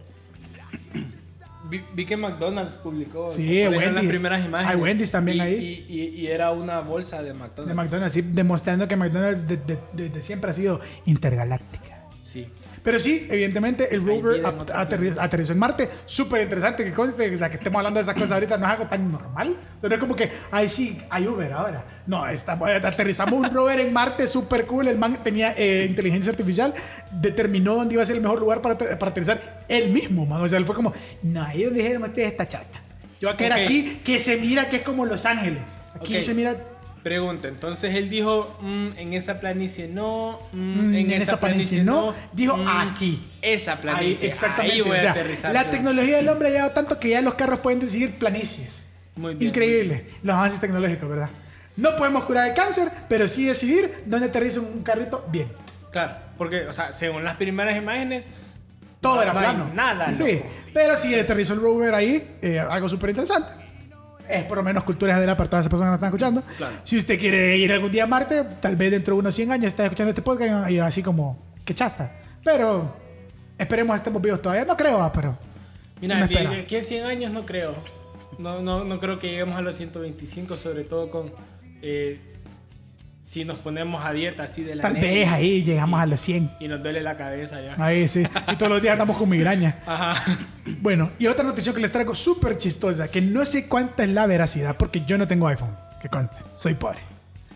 vi, vi que McDonald's publicó Sí, en las Wendy's. primeras imágenes. Hay Wendy's también Y- ahí. Y, y- y era una bolsa de McDonald's. De McDonald's, sí, demostrando que McDonald's desde de, de- de siempre ha sido intergaláctica. Sí. Pero sí, evidentemente, el rover aterrizó en Marte. Súper interesante que conste, o sea, que estemos hablando de esas cosas ahorita no es algo tan normal. No es como que, ay, sí, hay Uber ahora. No, estamos, aterrizamos un rover en Marte súper cool. El man tenía eh, inteligencia artificial, determinó dónde iba a ser el mejor lugar para, para aterrizar él mismo, man. O sea, él fue como, no, ahí donde dijeron ustedes esta chata. Yo voy a caer Ok. aquí que se mira que es como Los Ángeles. Aquí Ok. se mira. Pregunta, entonces él dijo, mm, en esa planicie no, mm, Mm, en, esa planicie no, dijo aquí. Esa Ahí, planicie, exactamente. ahí voy o sea, a aterrizar. la yo. tecnología del hombre ha llegado tanto que ya los carros pueden decidir planicies. Muy bien, Increíble. Los avances tecnológicos, ¿verdad? No podemos curar el cáncer, pero sí decidir dónde aterriza un carrito bien. Claro, porque, o sea, según las primeras imágenes, Todo No, era no plano. nada, Sí, loco. pero sí aterrizó el rover ahí, eh, algo súper interesante. Es por lo menos cultura general para todas esas personas que nos están escuchando. Claro. Si usted quiere ir algún día a Marte, tal vez dentro de unos 100 años esté escuchando este podcast y así como, que chasta. Pero esperemos estemos vivos todavía. No creo, ah, pero... mira, de- aquí en 100 años no creo. No, no, no creo que lleguemos a los 125, sobre todo con... eh, si nos ponemos a dieta así de la Tal vez ahí llegamos a los 100. y nos duele la cabeza ya. Ahí sí. Y todos los días andamos con migraña. Ajá. Bueno, y otra noticia que les traigo súper chistosa, que no sé cuánta es la veracidad, porque yo no tengo iPhone, que conste, soy pobre.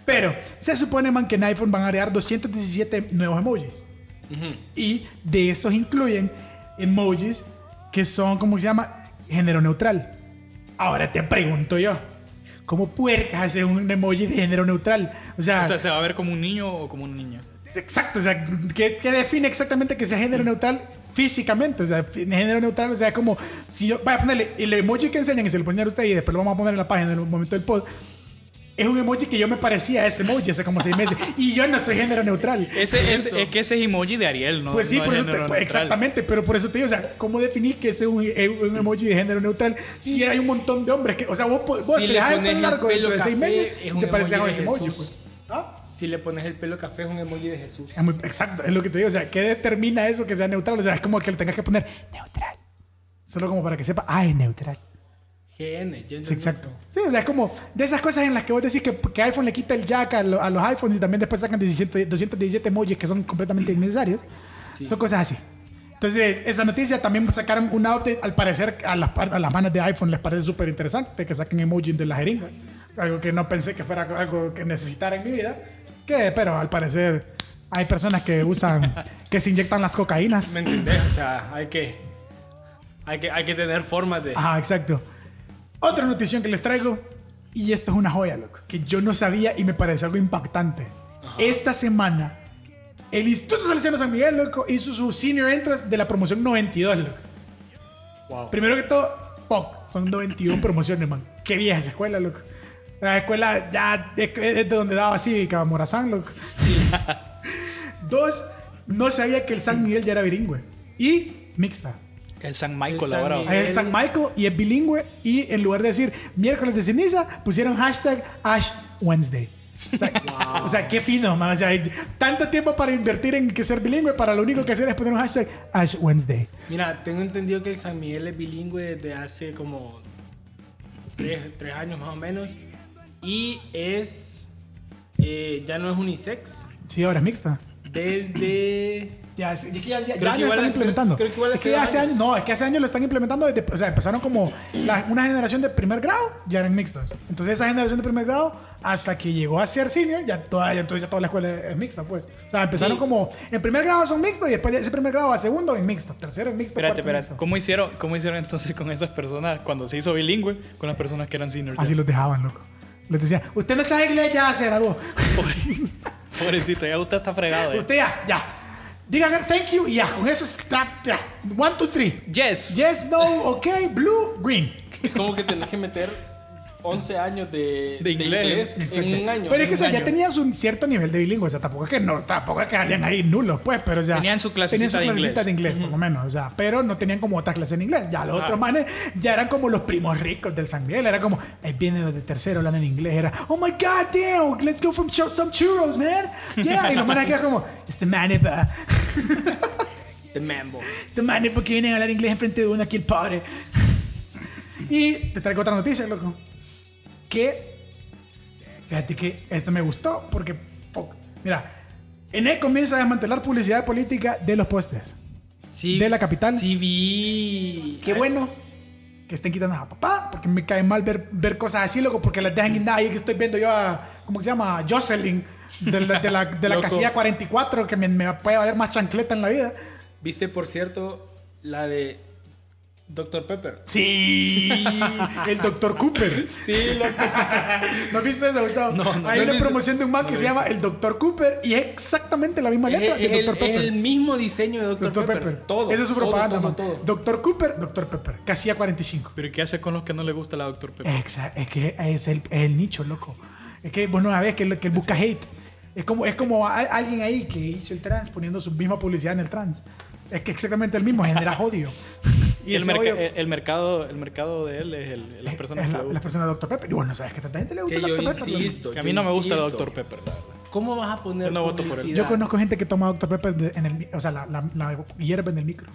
Pero se supone, man, que en iPhone van a agregar 217 nuevos emojis. Ujú. Y de esos incluyen emojis que son, ¿cómo se llama? Género neutral. Ahora te pregunto yo, ¿cómo puercas hace un emoji de género neutral? O sea, O sea, ¿se va a ver como un niño o como una niña? Exacto, o sea, ¿qué, qué define exactamente que sea género neutral físicamente? O sea, género neutral, o sea, como si yo, vaya a ponerle el emoji que enseñan y se lo ponen a usted y después lo vamos a poner en la página en el momento del pod. Es un emoji que yo me parecía a ese emoji hace como seis meses y yo no soy género neutral. Ese, es, es que ese es emoji de Ariel, ¿no? Pues sí, no por es eso te- pues, exactamente, pero por eso te digo, o sea, ¿cómo definir que ese es un, un emoji de género neutral si hay un montón de hombres que, o sea, vos, vos Si te le dejas el largo dentro de seis meses es y te pareces a ese emoji, pues. ¿Ah? Si le pones el pelo café es un emoji de Jesús. Es muy, exacto, es lo que te digo. O sea, ¿qué determina eso que sea neutral? O sea, es como que le tengas que poner neutral. Solo como para que sepa, ah, es neutral. GN, Sí, exacto. Sí, o sea, es como de esas cosas en las que vos decís que, que iPhone le quita el jack a, lo- a los iPhones y también después sacan 17 217 emojis que son completamente innecesarios. Sí. Son cosas así. Entonces, esa noticia también sacaron un update. Al parecer, a las, a las manos de iPhone les parece súper interesante que saquen emojis de la jeringa. Algo que no pensé que fuera algo que necesitara en mi vida. Que, pero al parecer, hay personas que usan, que se inyectan las cocaínas. ¿Me entendés? O sea, hay que, hay que, hay que tener formas de... Ajá, exacto. Otra notición que les traigo, y esto es una joya, loco, que yo no sabía y me pareció algo impactante. Esta semana, el Instituto Salesiano San Miguel, loco, hizo su senior entrance de la promoción 92, loco. Wow. Primero que todo, son 91 promociones, man. Qué vieja esa escuela, loco. La escuela ya es de donde daba cívica, Morazán, loco. Dos, no sabía que el San Miguel ya era bilingüe. Y mixta. El San Michael El San ahora. Miguel. Es San Michael y es bilingüe. Y en lugar de decir miércoles de ceniza, pusieron hashtag Ash Wednesday. O sea, o sea, qué fino, man. O sea, hay tanto tiempo para invertir en que ser bilingüe, para lo único que hacer es poner un hashtag Ash Wednesday. Mira, tengo entendido que el San Miguel es bilingüe desde hace como tres, tres años más o menos. Y es. eh, ya no es unisex. Sí, ahora es mixta. Desde. Ya, es- es que ya, ya- Creo ya que lo están hace- implementando. creo que igual es que hace años. años, no, es que hace años lo están implementando. desde- o sea, empezaron como la- una generación de primer grado, ya eran mixtos. Entonces, esa generación de primer grado, hasta que llegó a ser senior, ya toda, ya, entonces ya toda la escuela es mixta, pues. O sea, empezaron Sí. como en primer grado son mixtos y después de ese primer grado a segundo en mixto, tercero en mixto. Espérate, espérate. mixto. ¿Cómo hicieron, ¿Cómo hicieron entonces con esas personas cuando se hizo bilingüe con las personas que eran seniors? ya? Así los dejaban, loco. Les decía, usted no sabe inglés, ya se graduó. Pobrecito, ya usted está fregado. eh. Usted ya, ya. Digan thank you y ya, con eso está, ya. One, two, three. Yes. Yes, no, ok, blue, green. Como que tenés que meter 11 años de, De inglés. en un año. Pero es que o sea, ya tenías un cierto nivel de bilingüe, o sea, tampoco es que no, tampoco es que salían ahí nulos, pues, pero ya Tenían su clasecita tenían su de clasecita inglés. de inglés, por lo menos, o sea, pero no tenían como otra clase en inglés. Ya los Ah. otros manes ya eran como los primos ricos del San Miguel, era como, ahí viene los de tercero hablando en inglés, era, oh my god, damn, let's go from chu- some churros, man. Yeah, y los manes quedan como, este man es pa- The Mambo. Estos manes porque vienen a hablar inglés enfrente de uno aquí el padre. Y te traigo otra noticia, loco. Que, fíjate que esto me gustó porque, mira, ENE comienza a desmantelar publicidad política de los postes. Sí, De la capital. Sí, vi. Qué bueno que estén quitando a papá, porque me cae mal ver, ver cosas así, loco, porque las dejan guindadas. Ahí que estoy viendo yo a, ¿cómo se llama? A Jocelyn, de la, de la, de la casilla 44, que me, me puede valer más chancleta en la vida. ¿Viste, por cierto, la de Dr. Pepper? Sí, el Dr. Cooper. Sí, loco. ¿No viste eso, Gustavo? No, no, Hay no una visto. promoción de un man No que lo se llama el Dr. Cooper y es exactamente la misma Es, letra es que el, Dr. es Pepper. el mismo diseño de Dr. Dr. Pepper. Pepper. Todo. Esa es su propaganda, todo, man. todo. Dr. Cooper, Dr. Pepper. Casilla 45. ¿Pero qué hace con los que no le gusta la Dr. Pepper? Exacto. Es que es el, es el nicho, loco. Es que vos no sabés que, él- que él busca hate. Es como, es como a- alguien ahí que hizo el trans poniendo su misma publicidad en el trans. Es que exactamente el mismo, genera odio. Y el, el, el mercado, el mercado de él es el- las personas es que la- le las personas de Dr. Pepper. Y bueno, sabes que a tanta gente le gusta Que yo Dr. Pepper. insisto. Que a mí no me gusta el. Dr. Pepper, la verdad. ¿Cómo vas a poner Yo no voto por él. Yo conozco gente que toma Dr. Pepper en el, o sea, la, la, la hierba en el micro.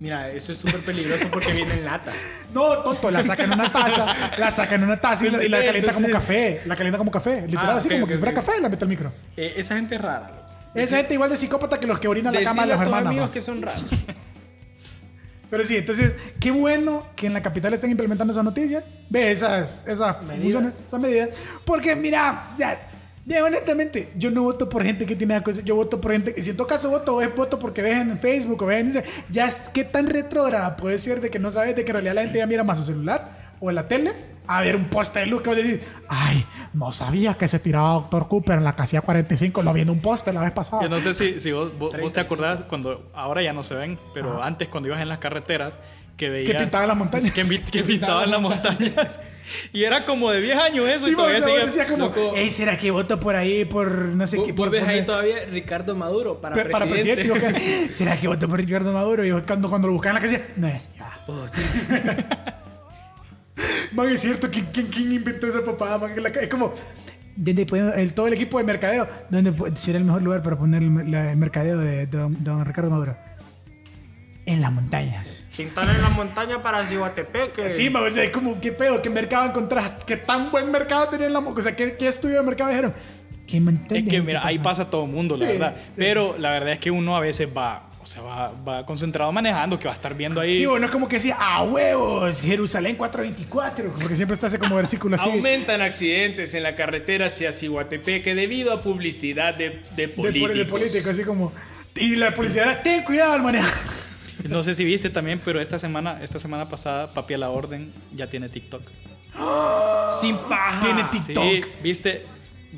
Mira, eso es súper peligroso porque viene en lata. No, tonto, la sacan en una taza, la sacan en una taza y la, y la calienta como café. La calienta como café, literal, Ah, así como ok, que si fuera ok. café y la mete al micro. Eh, esa gente es rara. Esa gente igual de psicópata que los que orinan la cama de Decirle las a tus hermanas. amigos ¿no? que son raros. Pero sí, entonces, qué bueno que en la capital estén implementando esas noticias. Ve esas, esas Medidas. funciones, esas medidas. Porque, mira, ya, ya, honestamente, yo no voto por gente que tiene las cosas. Yo voto por gente que, si en todo caso voto, es voto porque ves en Facebook o ves en. Ya, qué tan retrógrada puede ser de que no sabes de que en realidad la gente ya mira más su celular o en la tele a ver un poste de luz que vos decís, ay, no sabía que se tiraba Dr. Cooper en la casilla 45, lo viendo un poste la vez pasada. Yo no sé si, si vos, vos- vos te 35. acordás cuando ahora ya no se ven, pero antes cuando ibas en las carreteras que veías pintaban las montañas. que, que pintaban las montañas y era como de 10 años eso Sí, y todavía seguía decías como, loco. "Ey, ¿será que voto por ahí por no sé qué? Por- ves por- ahí todavía Ricardo Maduro para, presidente. que, ¿Será que voto por Ricardo Maduro? Y cuando, cuando lo buscan en la casilla, no es. Ya. Man, es cierto, ¿quién, quién, quién inventó esa papada? Man? La- Es como, ¿dónde pueden- el, todo el equipo de mercadeo, ¿dónde pu- sería el mejor lugar para poner el, la- el mercadeo de, don, don Ricardo Maduro? En las montañas. Pintar en la montaña para Cihuatepeque. Sí, man, o sea, es como, ¿qué pedo? ¿Qué mercado encontraste? ¿Qué tan buen mercado tenía en la montaña? O sea, ¿qué, ¿qué estudio de mercado dijeron? ¿Qué montaña? es que mira ahí pasa todo el mundo la Sí, verdad sí. pero la verdad es que uno a veces va sea va, va concentrado manejando que va a estar viendo ahí Sí, bueno, es como que decía, a huevos, Jerusalén 424, porque siempre está ese como versículo así. Aumentan accidentes en la carretera hacia Cihuatepeque debido a publicidad de, de de, políticos. de político, así como. Y la policía era, ten cuidado al manejar. no sé si viste también pero esta semana esta semana pasada papi a la orden ya tiene TikTok Sin paja. Tiene TikTok. Sí, viste,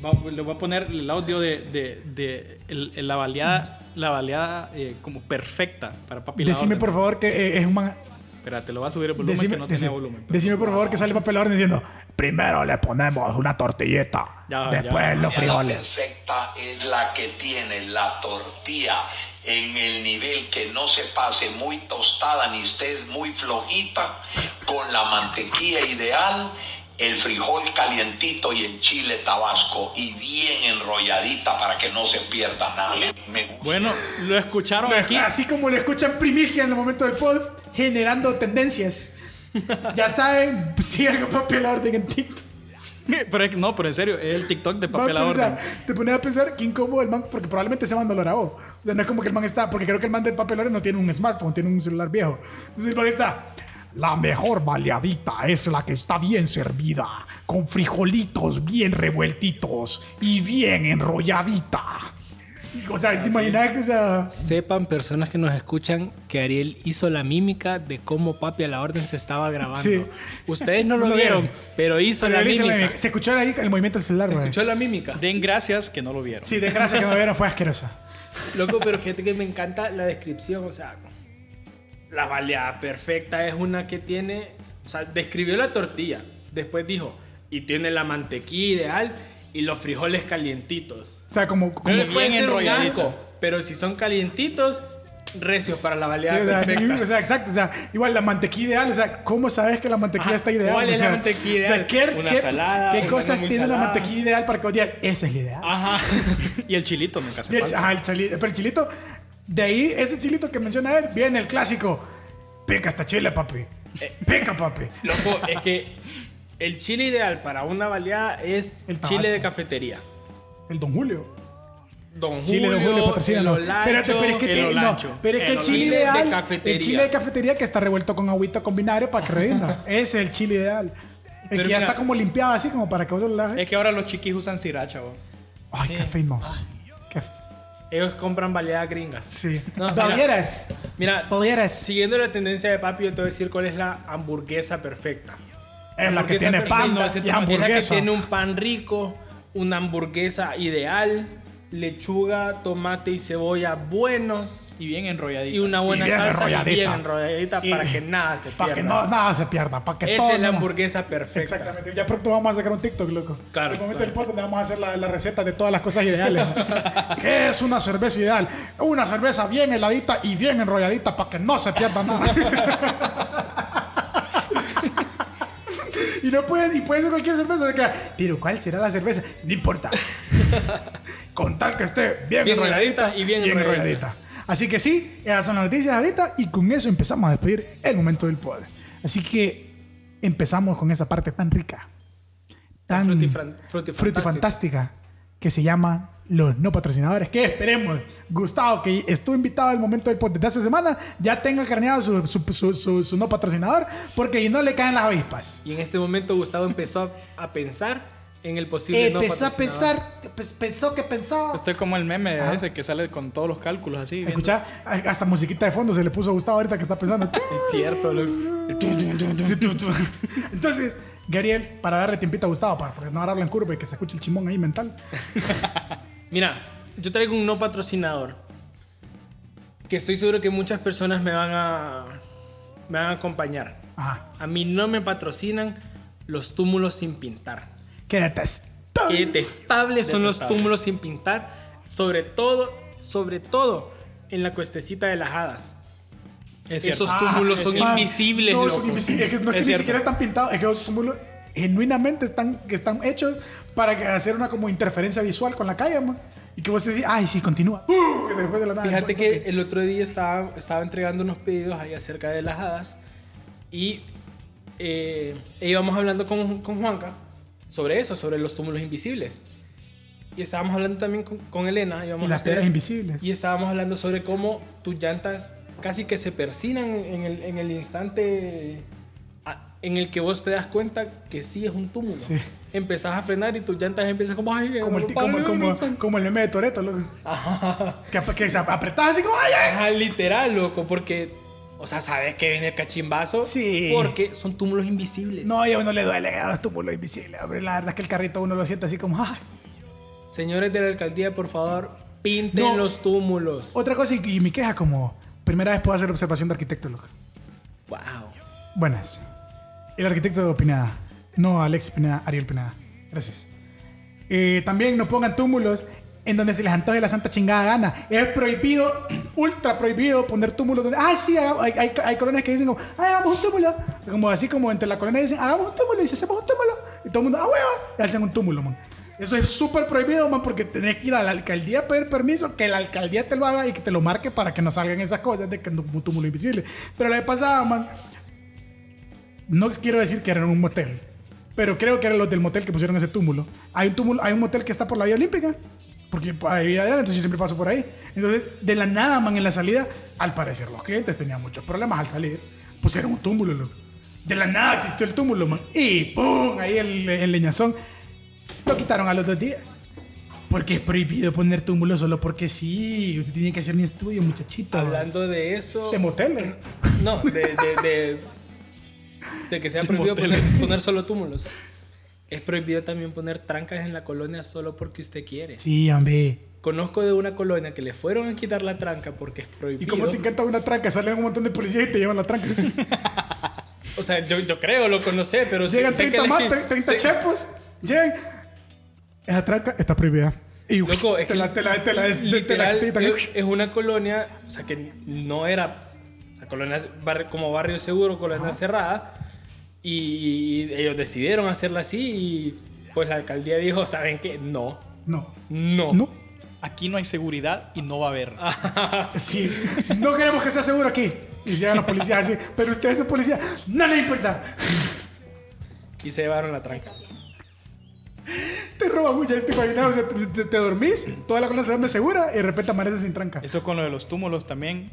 Va- le voy a poner el audio de, de, de el- el- la baleada, la baleada eh, como perfecta para Papi la Decime Orden. por favor que eh, es un man. Espera, te lo voy a subir el volumen Decime, que no decime- tiene volumen. pero- decime por favor que sale papel orden diciendo: Primero le ponemos una tortillita, Ya, después ya. los La frijoles. perfecta es la que tiene la tortilla en el nivel que no se pase muy tostada ni estés muy flojita, con la mantequilla ideal, el frijol calientito y el chile tabasco y bien enrolladita para que no se pierda nada. Me gusta. Bueno, lo escucharon aquí. Así como lo escuchan primicia en el momento del pod, generando tendencias. ya saben, sigan con la Orden en TikTok. Pero es- no, pero en serio, es el TikTok de papel a pero, o sea, orden. te pones a pensar que incómodo el man, porque probablemente ese man no lo grabó. O sea, no es como que el man está, porque creo que el man de papel orden no tiene un smartphone, tiene un celular viejo. Entonces el man está. La mejor baleadita es la que está bien servida, con frijolitos bien revueltitos y bien enrolladita. O sea, ¿te imaginas que, o sea, Sepan personas que nos escuchan que Ariel hizo la mímica de cómo Papi a la Orden se estaba grabando. Sí. Ustedes no lo lo vieron, vieron. pero hizo pero la mímica. se escuchó ahí el movimiento del celular, güey. ¿Escuchó la mímica? Den gracias que no lo vieron. Sí, de gracia que no vieron, fue asquerosa. Loco, pero fíjate que me encanta la descripción, o sea, la baleada perfecta es una que tiene, o sea, describió la tortilla, después dijo, y tiene la mantequilla ideal y los frijoles calientitos. O sea, como. como Pero bien puede ser un enrolladito. asco, pero si son calientitos, recios para la Sí, baleada o, sea, perfecta. o sea, exacto. O sea, igual la mantequilla ideal. O sea, ¿cómo sabes que la mantequilla Ajá, está ideal? ¿cuál O es la sea, mantequilla O sea, ideal? ¿qué, Una qué- salada, ¿qué cosas tiene la salada. mantequilla ideal para que vos digas, esa es la ideal? Ajá. Y el chilito nunca Y se el, falta. ajá, el chilito, pero el chilito, de ahí, ese chilito que menciona él, viene el clásico. Pica esta chile, papi. Eh. Pica, papi. Loco, es que el chile ideal para una baleada es El chile de cafetería. El Don Julio. Don Chile Don Julio patrocina, pero es que, el te- no, olancho. pero es que el, chile chile de ideal, cafetería. el chile de cafetería que está revuelto con agüita con vinagre para que rinda. Ese es el chile ideal. El Pero que ya está como limpiado así como para que vos lo laves. Es que ahora los chiquis usan sriracha, vos. Ay. Qué fe- Ellos compran baleadas gringas. Sí. No, mira. Valieras. siguiendo la tendencia de papi, yo te voy a decir cuál es la hamburguesa perfecta. Es la que Hamburguesa tiene pan no, y Esa que hamburguesa. tiene un pan rico, una hamburguesa ideal, lechuga, tomate y cebolla buenos Y bien enrolladito. y una buena Y bien salsa y enrolladita. bien enrolladita para que nada se Para pierda. que no, nada se pierda. Para que todo. Esa es la hamburguesa perfecta. Exactamente. Ya pronto vamos a sacar un TikTok, loco. Claro, En el momento claro. del podcast vamos a hacer la, la receta de todas las cosas ideales. ¿Qué es una cerveza ideal? Una cerveza bien heladita y bien enrolladita para que no se pierda nada. y no puede, y puede ser cualquier cerveza. Pero ¿cuál será la cerveza? No importa. Con tal que esté bien, Bien enrolladita y bien enrolladita. Así que sí, esas son las noticias ahorita y con eso empezamos a despedir el momento del poder. Así que empezamos con esa parte tan rica, tan frutifantástica, que se llama los no patrocinadores. Que esperemos, Gustavo, que estuvo invitado al momento del podcast de hace semana, ya tenga craneado su, su, su- no patrocinador, porque no le caen las avispas. Y en este momento Gustavo empezó a, a pensar en el posible no empezó a pensar, pues, pensó que pensaba. Estoy como el meme Ajá. ese que sale con todos los cálculos así. viendo. Escucha, hasta musiquita de fondo se le puso a Gustavo ahorita que está pensando. Es cierto, loco. Entonces, Gabriel, para darle tiempito a Gustavo, para porque no agarrarlo en curva y que se escuche el chimón ahí mental. Mira, yo traigo un no patrocinador que estoy seguro que muchas personas me van a me van a acompañar. Ajá. A mí no me patrocinan los túmulos sin pintar. Qué detestable. Qué detestables son los túmulos sin pintar, sobre todo, sobre todo en la cuestecita de las hadas. Es. Esos túmulos son Man, invisibles, No, son invisibles. Es que, no es que Es ni cierto. siquiera están pintados. Es que los túmulos genuinamente están, que están hechos para hacer una como interferencia visual con la calle, man. Y que vos te decís, ay, sí, continúa. ¡Uh! que después de la nada. Fíjate que el otro día estaba, estaba entregando unos pedidos ahí acerca de las hadas y eh, íbamos hablando con, con Juanca sobre eso, sobre los túmulos invisibles. Y estábamos hablando también con, con Elena. Y las piedras invisibles. Y estábamos hablando sobre cómo tus llantas casi que se persinan en el, en el instante en el que vos te das cuenta que sí es un túmulo. Sí. Empezás a frenar y tus llantas empiezan como... Ay, Como el, como, como, como el meme de Toreto, loco. Que, que se apretás así como, ay, ay. Ajá, literal, loco, porque, o sea, sabes que viene el cachimbazo. Sí. Porque son túmulos invisibles. No, y a uno le duele a los túmulos invisibles. hombre. La verdad es que el carrito uno lo siente así como, ay. Señores de la alcaldía, por favor, pinten No. los túmulos. Otra cosa, y, y mi queja como, primera vez puedo hacer observación de arquitecto, loco. Wow. Buenas. El arquitecto Pineda. No Alexis Pineda, Ariel Pineda. Gracias. Eh, también no pongan túmulos en donde se les antoje la santa chingada gana. Es prohibido, ultra prohibido poner túmulos donde, ah, sí, hay, hay, hay colonias que dicen como, ah, hagamos un túmulo. Como así como entre la colonia dicen, hagamos un túmulo y si hacemos un túmulo. Y todo el mundo, ah, hueva, y hacen un túmulo, man. Eso es súper prohibido, man, porque tenés que ir a la alcaldía a pedir permiso, que la alcaldía te lo haga y que te lo marque para que no salgan esas cosas de que es un túmulo invisible. Pero la vez pasada, man, no quiero decir que eran un motel, pero creo que eran los del motel que pusieron ese túmulo. Hay un túmulo, hay un motel que está por la vía olímpica, porque hay vía adelante, entonces yo siempre paso por ahí. Entonces, de la nada, man, en la salida, al parecer los clientes tenían muchos problemas al salir, pusieron un túmulo, loco. De la nada existió el túmulo, man. Y ¡pum! Ahí el, el leñazón. Lo quitaron a los dos días. Porque es prohibido poner túmulo solo porque sí. Usted tiene que hacer mi estudio, muchachito. Hablando de eso. de moteles. No, de, de, de, de que sea prohibido poner, poner solo túmulos. Es prohibido también poner trancas en la colonia solo porque usted quiere. Sí, hombre. Conozco de una colonia que le fueron a quitar la tranca porque es Y prohibido. como te encanta una tranca, salen un montón de policías y te llevan la tranca. O sea, yo, yo creo, lo conocí, pero sí Llegan sé que 30 les más, qui- 30 sé- chepos. Llegan. Esa tranca está prohibida. Y Loco, es te que la, te la, te la, la, Literal, te la- es, es una colonia, o sea, que no era o sea, colonia, como barrio seguro, colonia cerrada, y, y ellos decidieron hacerla así, y pues la alcaldía dijo, ¿saben qué? No, No. no. No. Aquí no hay seguridad y no va a haber. Sí. No queremos que sea seguro aquí. Y llegan los policías así. Pero ustedes son policías. No les importa. Y se llevaron la tranca. Te roban mucho. Te imaginas, o sea, te, te- te dormís, toda la colonia se duerme segura y de repente amaneces sin tranca. Eso con lo de los túmulos también.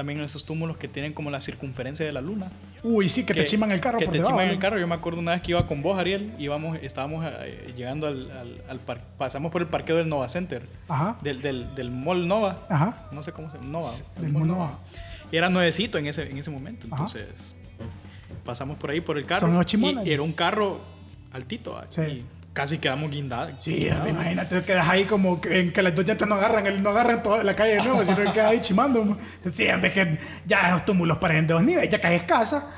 También esos túmulos que tienen como la circunferencia de la luna. Uy, sí, que, te chiman el carro Que por te debajo. chiman el ¿no? carro. Yo me acuerdo una vez que iba con vos, Ariel, íbamos, estábamos eh, llegando al, al, al pasamos por el parqueo del Nova Center. Ajá. Del, del, del Mall Nova. Ajá. No sé cómo se llama. Nova. el Del Mall Mall Nova. Y era nuevecito en ese, en ese momento. Ajá. Entonces, pasamos por ahí por el carro. Son los y era un carro altito. ah, Sí. Y casi quedamos guindados. Sí, imagínate, te quedas ahí como que, en que las dos llantas no agarran, el- no agarran toda la calle de nuevo, sino que quedas ahí chimando. Sí, hombre, que ya los túmulos parecen de dos niveles, ya caes casa.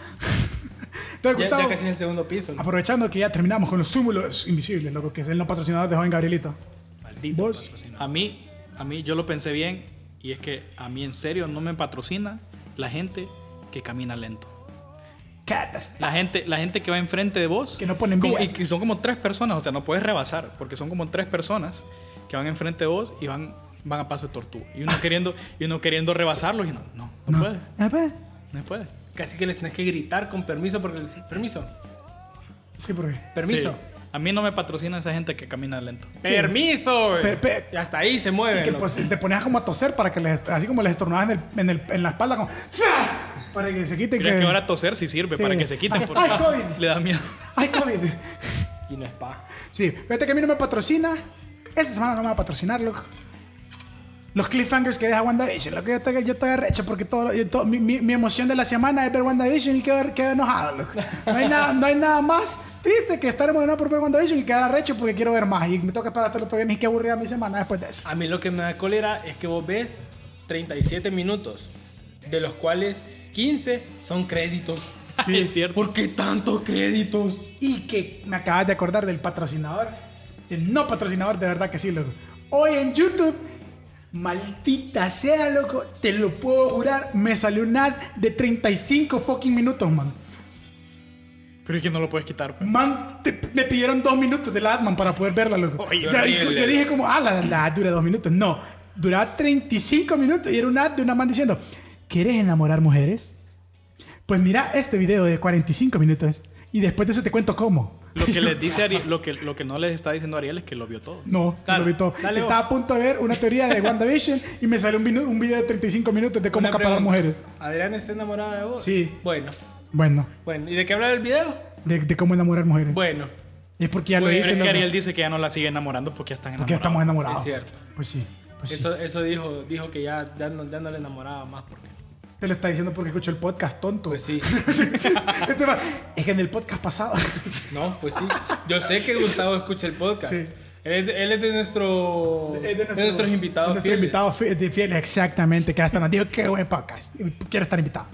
Entonces, Ya, Gustavo, ya casi en el segundo piso. ¿no? aprovechando que ya terminamos con los túmulos invisibles, loco, que es el no patrocinador de Joven Gabrielito. Maldito Vos. A mí, a mí, yo lo pensé bien. Y es que a mí en serio no me patrocina la gente que camina lento. Catas. La gente, la gente que va enfrente de vos. Que no ponen como-. Y que son como tres personas, o sea, no puedes rebasar, porque son como tres personas que van enfrente de vos y van, van a paso de tortuga. Y uno queriendo, y uno queriendo rebasarlos y no, no, no, puede, A ver. no puede. Casi que les tenés que gritar con permiso porque les permiso, Sí, porque. permiso. Sí. A mí no me patrocina esa gente que camina lento. Permiso. güey. Pe- pe- y hasta ahí se Y mueven. que loco. pues, te ponías como a toser para que les, así como les estornudabas en, el, en, el- en la espalda, como. ¡Fua! Para que se quiten. Creo que ahora toser sí sirve Sí. para que se quiten porque ay, COVID. le da miedo. ¡Ay, COVID! Y no es pa. Sí, fíjate que a mí no me patrocina. Esta semana no me va a patrocinar, loco. Los cliffhangers que deja WandaVision, lo que yo estoy, yo estoy arrecho porque todo, yo- todo- mi, mi- mi emoción de la semana es ver WandaVision y quedar, quedar enojado, loco. No hay, nada, no hay nada más triste que estar emocionado por ver WandaVision y quedar arrecho porque quiero ver más. Y me toca esperar hasta el otro viernes y qué aburrida mi semana después de eso. A mí lo que me da cólera es que vos ves 37 minutos, de los cuales 15 son créditos. Sí, es cierto. ¿Por qué tantos créditos? Y que me acabas de acordar del patrocinador. El no patrocinador, de verdad que sí, loco. Hoy en YouTube, maldita sea, loco, te lo puedo jurar, me salió un ad de 35 fucking minutos, man. Pero es que no lo puedes quitar. pues. Man, te- me pidieron dos minutos del ad, man, para poder verla, loco. Oye, o sea, y horrible. yo dije como, ah, la, la ad dura dos minutos. No, duraba 35 minutos y era un ad de una man diciendo, ¿quieres enamorar mujeres? Pues mira este video de 45 minutos y después de eso te cuento cómo. Lo que les dice Ariel, lo que, lo que no les está diciendo Ariel es que lo vio todo. No, Dale, no lo vi todo. dale vos. Estaba a punto de ver una teoría de WandaVision y me salió un, un video de 35 minutos de cómo acaparar mujeres. ¿Adrián está enamorada de vos? Sí. Bueno, Bueno, bueno. ¿Y de qué habla el video? de, de cómo enamorar mujeres. Bueno, es porque ya Pero lo es hice. que. Ariel dice que ya no la sigue enamorando porque ya están Porque ya enamorados. estamos enamorados. Es cierto. Pues sí. Pues sí. eso, eso dijo, dijo que ya, ya, no, ya no le enamoraba más porque... Te lo está diciendo porque escuchó el podcast, tonto. Pues sí. Este va- es que en el podcast pasado. No, pues sí. Yo sé que Gustavo escucha el podcast. Sí. Él, es de- nuestro, Es de, nuestros invitados de nuestros fieles. invitados fi- de fieles, exactamente. Que hasta nos dijo qué buen podcast. Quiero estar invitado.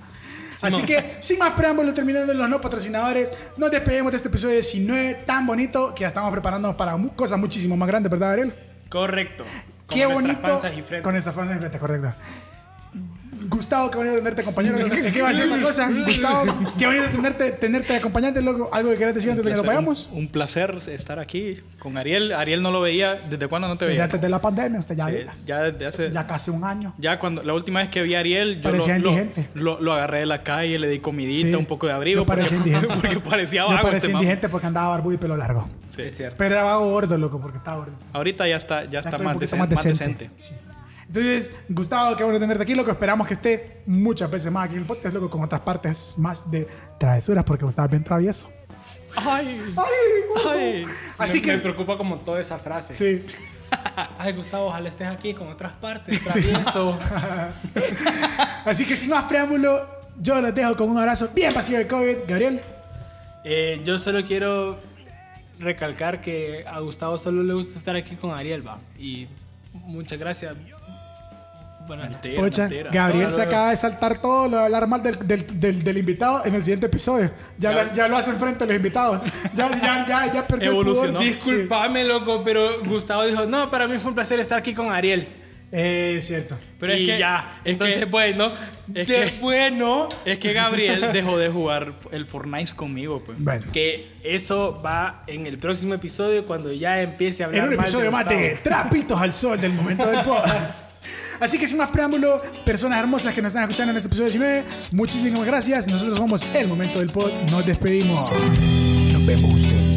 Así no. que, sin más preámbulos, terminando los no patrocinadores, nos despedimos de este episodio 19 tan bonito que ya estamos preparándonos para cosas muchísimo más grandes, ¿verdad, Ariel? Correcto. Qué nuestras bonito. panzas y frente. Con esas panzas y frente, correcto. Gustavo, qué bonito tenerte compañero. ¿Qué iba a decir una cosa? Gustavo, qué bonito tenerte, tenerte de acompañante, loco. ¿Algo que quieras decir antes de que nos vayamos? Un, un placer estar aquí con Ariel. Ariel no lo veía. ¿Desde cuándo no te veía? antes de la pandemia, usted ya, Sí, ya, ya desde hace. Ya, casi un año. cuando la última vez que vi a Ariel, yo lo, Parecía lo, indigente. lo- lo agarré de la calle, le di comidita, Sí. un poco de abrigo. Yo parecía porque, indigente. porque parecía Yo vago parecía este man. indigente porque andaba barbudo y pelo largo. Sí. Es cierto. Pero era vago gordo, loco, porque estaba gordo. Ahorita ya está, ya Ya está más, poquito decen- más más decente. decente. Sí. Entonces, Gustavo, qué bueno tenerte aquí, loco. Esperamos que estés muchas veces más aquí en el podcast, loco, con otras partes más de travesuras, porque Gustavo es bien travieso. Ay, ¡Ay! ay. Así me, que. me preocupa como toda esa frase. Sí. Ay, Gustavo, ojalá estés aquí con otras partes. Travieso. Así que sin más preámbulo, yo los dejo con un abrazo bien vacío de COVID. Gabriel. Eh, yo solo quiero recalcar que a Gustavo solo le gusta estar aquí con Ariel, va. Y muchas gracias. Noches. Mentira, Pocha. Gabriel se acaba de saltar todo lo de hablar mal del, del, del, del invitado en el siguiente episodio. Ya, lo, ya lo hace enfrente de los invitados. Ya, ya, ya, ya perdió Evolucionó. el. Disculpame, loco, pero Gustavo dijo, no, para mí fue un placer estar aquí con Ariel. Sí. Eh, es cierto. Pero es y que- ya, es entonces que- bueno, es qué que- bueno Es que Gabriel dejó de jugar el Fortnite conmigo, pues. Bueno. que eso va en el próximo episodio cuando ya empiece a hablar En un mal episodio más de Trapitos al Sol del momento del podcast. Así que sin más preámbulo, personas hermosas que nos están escuchando en este episodio 19, muchísimas gracias. Nosotros somos El Momento del Pod. Nos despedimos. Nos vemos.